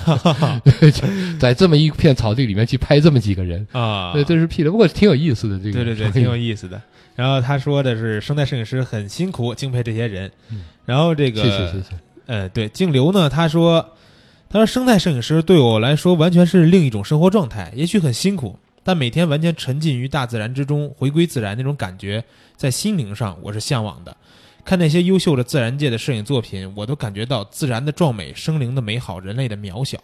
对 就 在这么一片草地里面去拍这么几个人，啊，对，这是 P 的，不过挺有意思的这个，对对对，挺有意思的。然后他说的是生态摄影师很辛苦，敬佩这些人。嗯然后这个，谢谢谢谢。呃，对，静流呢，他说，他说生态摄影师对我来说完全是另一种生活状态，也许很辛苦，但每天完全沉浸于大自然之中，回归自然那种感觉，在心灵上我是向往的。看那些优秀的自然界的摄影作品，我都感觉到自然的壮美、生灵的美好、人类的渺小。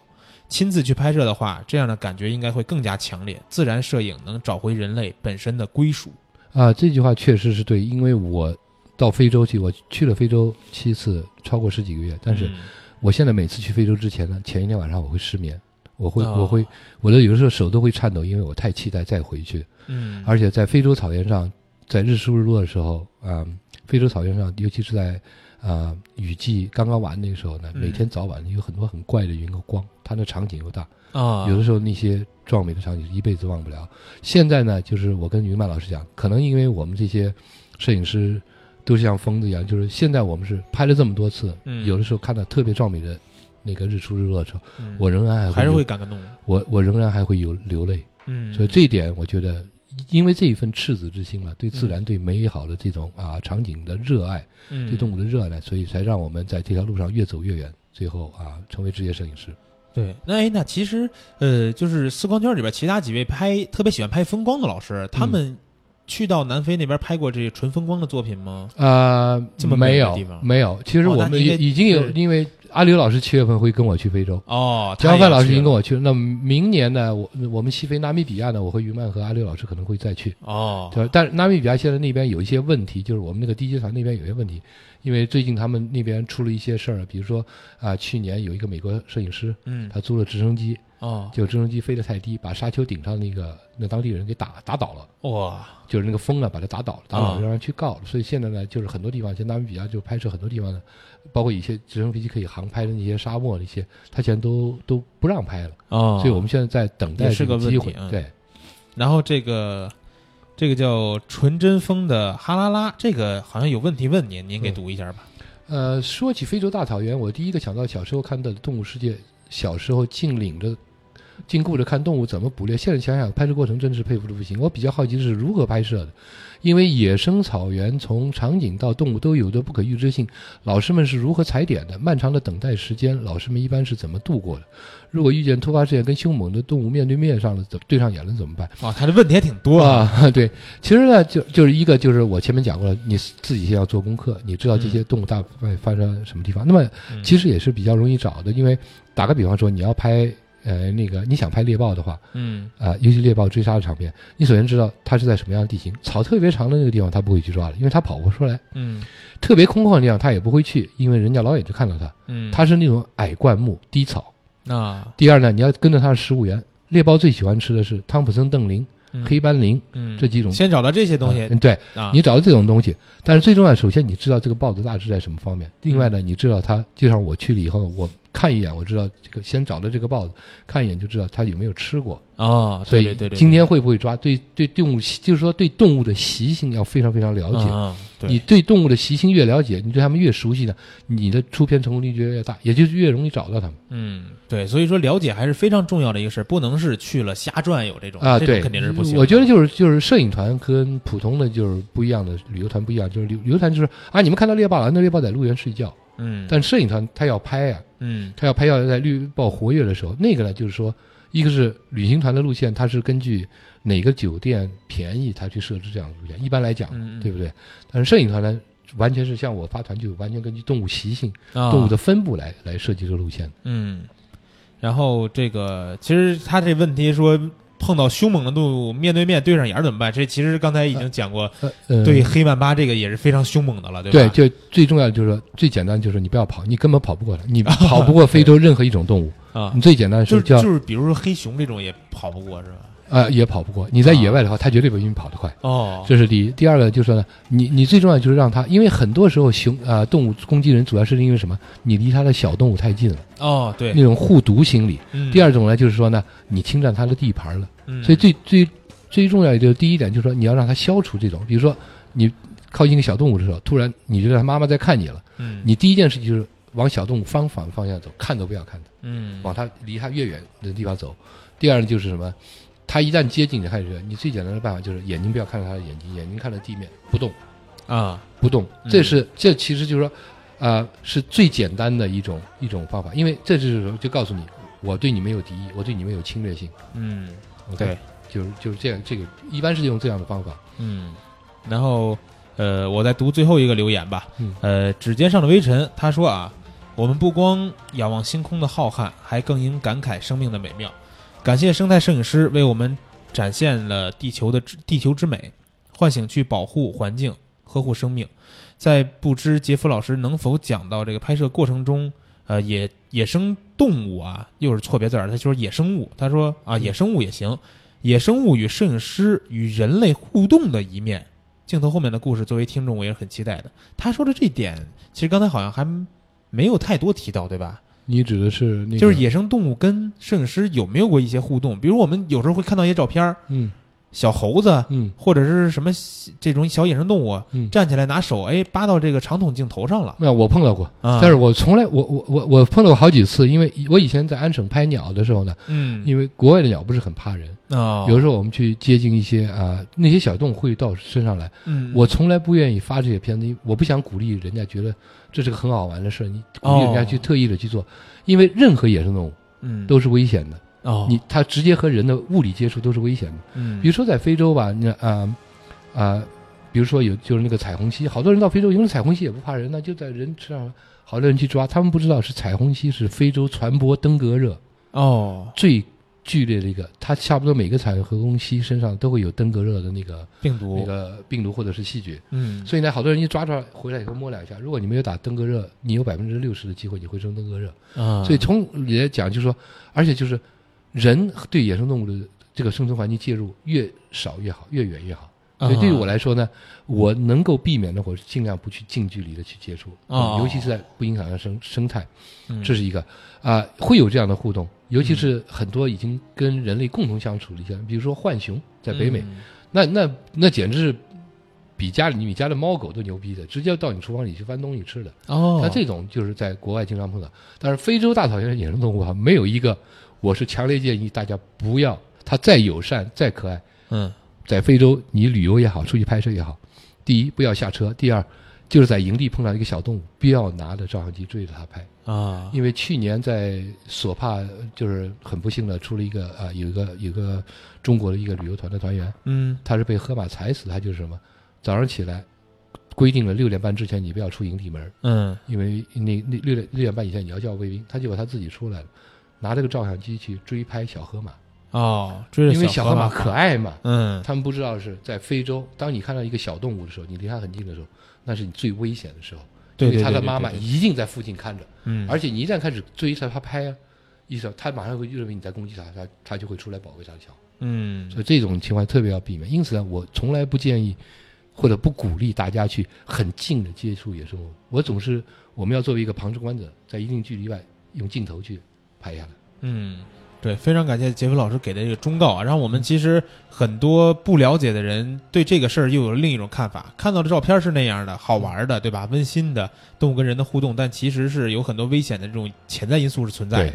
亲自去拍摄的话，这样的感觉应该会更加强烈。自然摄影能找回人类本身的归属。啊，这句话确实是对，因为我到非洲去，我去了非洲七次，超过十几个月。但是嗯我现在每次去非洲之前呢，前一天晚上我会失眠，我会、哦我会我的有的时候手都会颤抖，因为我太期待再回去。嗯，而且在非洲草原上，在日出日落的时候，啊、非洲草原上，尤其是在啊、雨季刚刚完那个时候呢，嗯。每天早晚有很多很怪的云和光，它那场景又大，啊，有的时候那些壮美的场景一辈子忘不了。现在呢，就是我跟云曼老师讲，可能因为我们这些摄影师都是像疯子一样，就是现在我们是拍了这么多次，嗯。有的时候看到特别壮美的那个日出日落的时候，嗯我仍然还会还是会感动。我我仍然还会有流泪。嗯，所以这一点，我觉得，因为这一份赤子之心嘛，对自然、对美好的这种啊场景的热爱，嗯对动物的热爱，所以才让我们在这条路上越走越远，最后啊成为职业摄影师。对，那哎，那其实呃，就是四光圈里边其他几位拍特别喜欢拍风光的老师，他们去到南非那边拍过这些纯风光的作品吗？呃，这么没有没有，其实我们已已经有，因为阿刘老师七月份会跟我去非洲。哦，焦范老师已经跟我我去了，那明年呢？我我们西非纳米比亚呢，我和于曼和阿刘老师可能会再去。哦，但是纳米比亚现在那边有一些问题，就是我们那个低阶团那边有些问题，因为最近他们那边出了一些事儿，比如说啊、去年有一个美国摄影师，嗯，他租了直升机，哦，就直升机飞得太低，把沙丘顶上那个那当地人给打打倒了，哇，就是那个风啊把他打倒了，打倒啊了让人去告了，所以现在呢，就是很多地方，像纳米比亚就拍摄很多地方呢，包括一些直升飞机可以航拍的那些沙漠那些，他现在都都不让拍了，哦，所以我们现在在等待这个机会对。然后这个这个叫纯真风的哈拉拉，这个好像有问题问您，您给读一下吧。呃，说起非洲大草原，我第一个想到小时候看的《动物世界》，小时候竟领着、禁锢着看动物怎么捕猎。现在想想，拍摄过程真是佩服的不行。我比较好奇的是如何拍摄的，因为野生草原从场景到动物都有着不可预知性，老师们是如何踩点的？漫长的等待时间，老师们一般是怎么度过的？如果遇见突发事件跟凶猛的动物面对面上了，怎对上眼了怎么办？啊，他的问题还挺多啊。啊，对，其实呢，就就是一个就是我前面讲过了，你自己先要做功课，你知道这些动物大概发生什么地方。那么嗯其实也是比较容易找的，因为打个比方说，你要拍呃那个你想拍猎豹的话，嗯。啊、尤其猎豹追杀的场面，你首先知道它是在什么样的地形，草特别长的那个地方它不会去抓的，因为它跑不出来；嗯。特别空旷的地方它也不会去，因为人家老远就看到它。嗯，它是那种矮灌木、低草。啊，第二呢，你要跟着它的食物源，猎豹最喜欢吃的是汤普森邓林、嗯。黑斑羚嗯。这几种。先找到这些东西。嗯对，啊，你找到这种东西，但是最重要，首先你知道这个豹子大致在什么方面，另外呢，你知道它，就像我去了以后，我看一眼，我知道这个先找到这个豹子，看一眼就知道它有没有吃过。啊，所以对对对，今天会不会抓？对对，动物习就是说对动物的习性要非常非常了解。啊，对你对动物的习性越了解，你对它们越熟悉呢，你的出片成功率就越大，也就是越容易找到它们。嗯，对，所以说了解还是非常重要的一个事儿，不能是去了瞎转悠这种啊，对，肯定是不行。我觉得就是就是摄影团跟普通的就是不一样的旅游团不一样，就是旅旅游团就是啊，你们看到猎豹了，那猎豹在路边睡觉，嗯，但摄影团他要拍呀、嗯他要拍要在绿豹活跃的时候，那个呢就是说，一个是旅行团的路线，它是根据哪个酒店便宜，他去设置这样的路线。一般来讲，嗯，对不对？但是摄影团呢，完全是像我发团就完全根据动物习性、啊动物的分布来来设计这个路线。嗯，然后这个其实他这问题说碰到凶猛的动物面对面对上眼儿怎么办？这其实刚才已经讲过，对黑曼巴这个也是非常凶猛的了，对吧对，就最重要的就是说，最简单就是你不要跑，你根本跑不过它，你 跑不过非洲任何一种动物。啊你，最简单的就是叫就是比如说黑熊这种也跑不过是吧？呃也跑不过。你在野外的话，它绝对比你跑得快。哦，这是第一。第二个就是说呢，你你最重要就是让它，因为很多时候熊啊、动物攻击人，主要是因为什么？你离它的小动物太近了，哦，对，那种护犊心理。嗯第二种呢，就是说呢，你侵占它的地盘了。嗯所以最最最重要的就是第一点，就是说你要让它消除这种，比如说你靠近一个小动物的时候，突然你觉得它妈妈在看你了，嗯你第一件事情就是往小动物方反方向走，看都不要看它，嗯往它离它越远的地方走。第二呢，就是什么？它一旦接近你，开始你最简单的办法就是眼睛不要看着它的眼睛，眼睛看着地面不动。啊不动，嗯这是这其实就是说，呃，是最简单的一种一种方法，因为这就是说就告诉你，我对你没有敌意，我对你没有侵略性。嗯 OK，对，就是就是这样，这个一般是用这样的方法。嗯，然后呃，我再读最后一个留言吧。嗯呃，指尖上的微尘，他说啊，我们不光仰望星空的浩瀚，还更应感慨生命的美妙。感谢生态摄影师为我们展现了地球的之地球之美，唤醒去保护环境、呵护生命。在不知杰夫老师能否讲到这个拍摄过程中，呃，野野生动物啊，又是错别字儿，他说野生物，他说啊，野生物也行，野生物与摄影师与人类互动的一面。镜头后面的故事，作为听众我也是很期待的。他说的这点，其实刚才好像还没有太多提到，对吧？你指的是那个，就是野生动物跟摄影师有没有过一些互动？比如我们有时候会看到一些照片小猴子嗯。或者是什么这种小野生动物嗯。站起来拿手哎扒到这个长筒镜头上了。没有我碰到过，啊，但是我从来我我我我碰到过好几次，因为我以前在安省拍鸟的时候呢，嗯。因为国外的鸟不是很怕人，啊，有时候我们去接近一些啊、那些小动物会到身上来，嗯。我从来不愿意发这些片子，因为我不想鼓励人家觉得这是个很好玩的事儿，你鼓励人家去哦特意的去做，因为任何野生动物嗯。都是危险的，哦你它直接和人的物理接触都是危险的。嗯比如说在非洲吧，那啊啊，比如说有就是那个彩虹蜥，好多人到非洲，因为彩虹蜥也不怕人那，就在人身上，好多人去抓，他们不知道是彩虹蜥是非洲传播登革热哦最剧烈的一个，它差不多每个彩虹蜥身上都会有登革热的那个病毒那个病毒或者是细菌。嗯所以呢，好多人一抓出来回来以后摸两下，如果你没有打登革热，你有百分之六十的机会你会生登革热。啊，所以从理来讲，就是说，而且就是人对野生动物的这个生存环境介入越少越好，越远越好。所以对于我来说呢，我能够避免的，我是尽量不去近距离的去接触，哦。尤其是在不影响到生生态，嗯。这是一个。啊、会有这样的互动，尤其是很多已经跟人类共同相处的一些，比如说浣熊在北美，嗯。那那那简直是比家里你家的猫狗都牛逼的，直接到你厨房里去翻东西吃的。哦，那这种就是在国外经常碰到，但是非洲大草原的野生动物啊，没有一个，我是强烈建议大家不要，它再友善再可爱，嗯。在非洲你旅游也好，出去拍摄也好，第一不要下车，第二就是在营地碰到一个小动物，不要拿着照相机追着它拍，啊。因为去年在索帕就是很不幸的出了一个啊，有一个有个中国的一个旅游团的团员，嗯。他是被河马踩死，他就是什么，早上起来规定了六点半之前你不要出营地门，嗯。因为那那六点六点半以前你要叫卫兵，他就把他自己出来了，拿这个照相机去追拍小河马，哦，追着因为小河河马可爱嘛。嗯他们不知道是在非洲，当你看到一个小动物的时候，你离它很近的时候，那是你最危险的时候，对对因为它的妈妈一定在附近看着，嗯而且你一旦开始追它，它拍啊，意识到它马上会认为你在攻击它，它它就会出来保卫它的小。嗯所以这种情况特别要避免。因此呢，我从来不建议或者不鼓励大家去很近的接触野生动物。我总是我们要作为一个旁观者，在一定距离外用镜头去拍下来。嗯，对，非常感谢杰夫老师给的这个忠告啊，让我们其实很多不了解的人对这个事儿又有了另一种看法。看到的照片是那样的，好玩的，对吧？温馨的动物跟人的互动，但其实是有很多危险的这种潜在因素是存在的。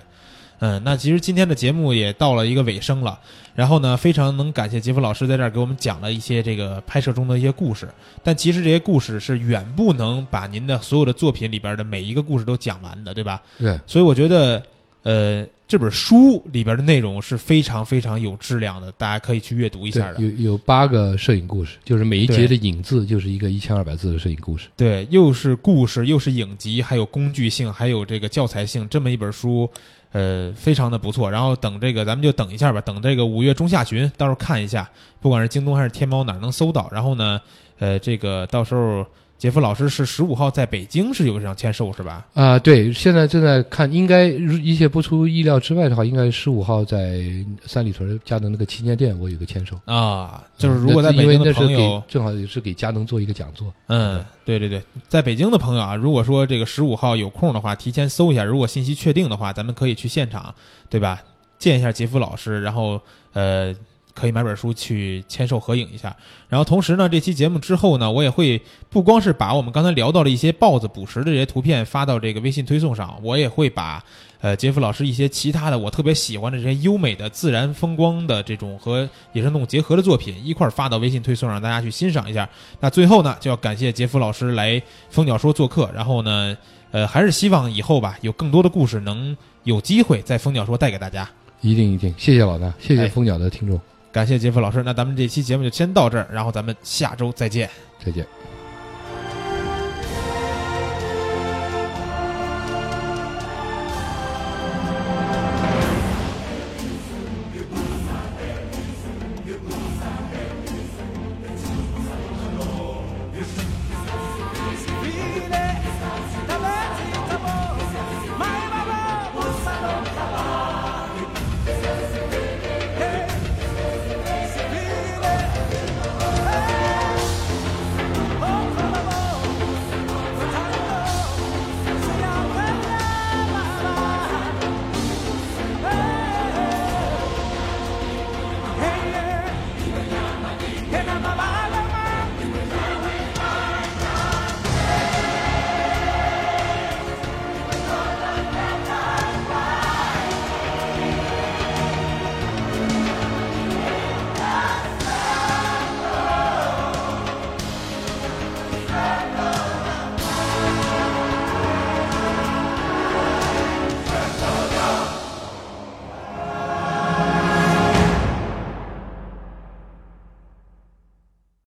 嗯，那其实今天的节目也到了一个尾声了，然后呢，非常能感谢杰夫老师在这儿给我们讲了一些这个拍摄中的一些故事，但其实这些故事是远不能把您的所有的作品里边的每一个故事都讲完的，对吧？对，所以我觉得，呃，这本书里边的内容是非常非常有质量的，大家可以去阅读一下的。有有八个摄影故事，就是每一节的影字就是一个一千二百字的摄影故事。对，又是故事，又是影集，还有工具性，还有这个教材性，这么一本书，呃，非常的不错。然后等这个，咱们就等一下吧，等这个五月中下旬，到时候看一下，不管是京东还是天猫哪儿能搜到。然后呢，呃，这个到时候杰夫老师是十五号在北京是有一场签售是吧？啊、对，现在正在看，应该如一切不出意料之外的话，应该十五号在三里屯佳能那个旗舰店，我有个签售。啊，就是如果在北京的朋友给，正好也是给佳能做一个讲座。嗯，对对对，在北京的朋友啊，如果说这个十五号有空的话，提前搜一下，如果信息确定的话，咱们可以去现场，对吧？见一下杰夫老师，然后呃，可以买本书去签售合影一下。然后同时呢，这期节目之后呢，我也会不光是把我们刚才聊到的一些豹子捕食的这些图片发到这个微信推送上，我也会把呃杰夫老师一些其他的我特别喜欢的这些优美的自然风光的这种和野生动物结合的作品一块儿发到微信推送，让大家去欣赏一下。那最后呢，就要感谢杰夫老师来蜂鸟说做客，然后呢，呃，还是希望以后吧，有更多的故事能有机会在蜂鸟说带给大家。一定一定，谢谢老大，谢谢哎蜂鸟的听众，感谢杰夫老师，那咱们这期节目就先到这儿，然后咱们下周再见。再见。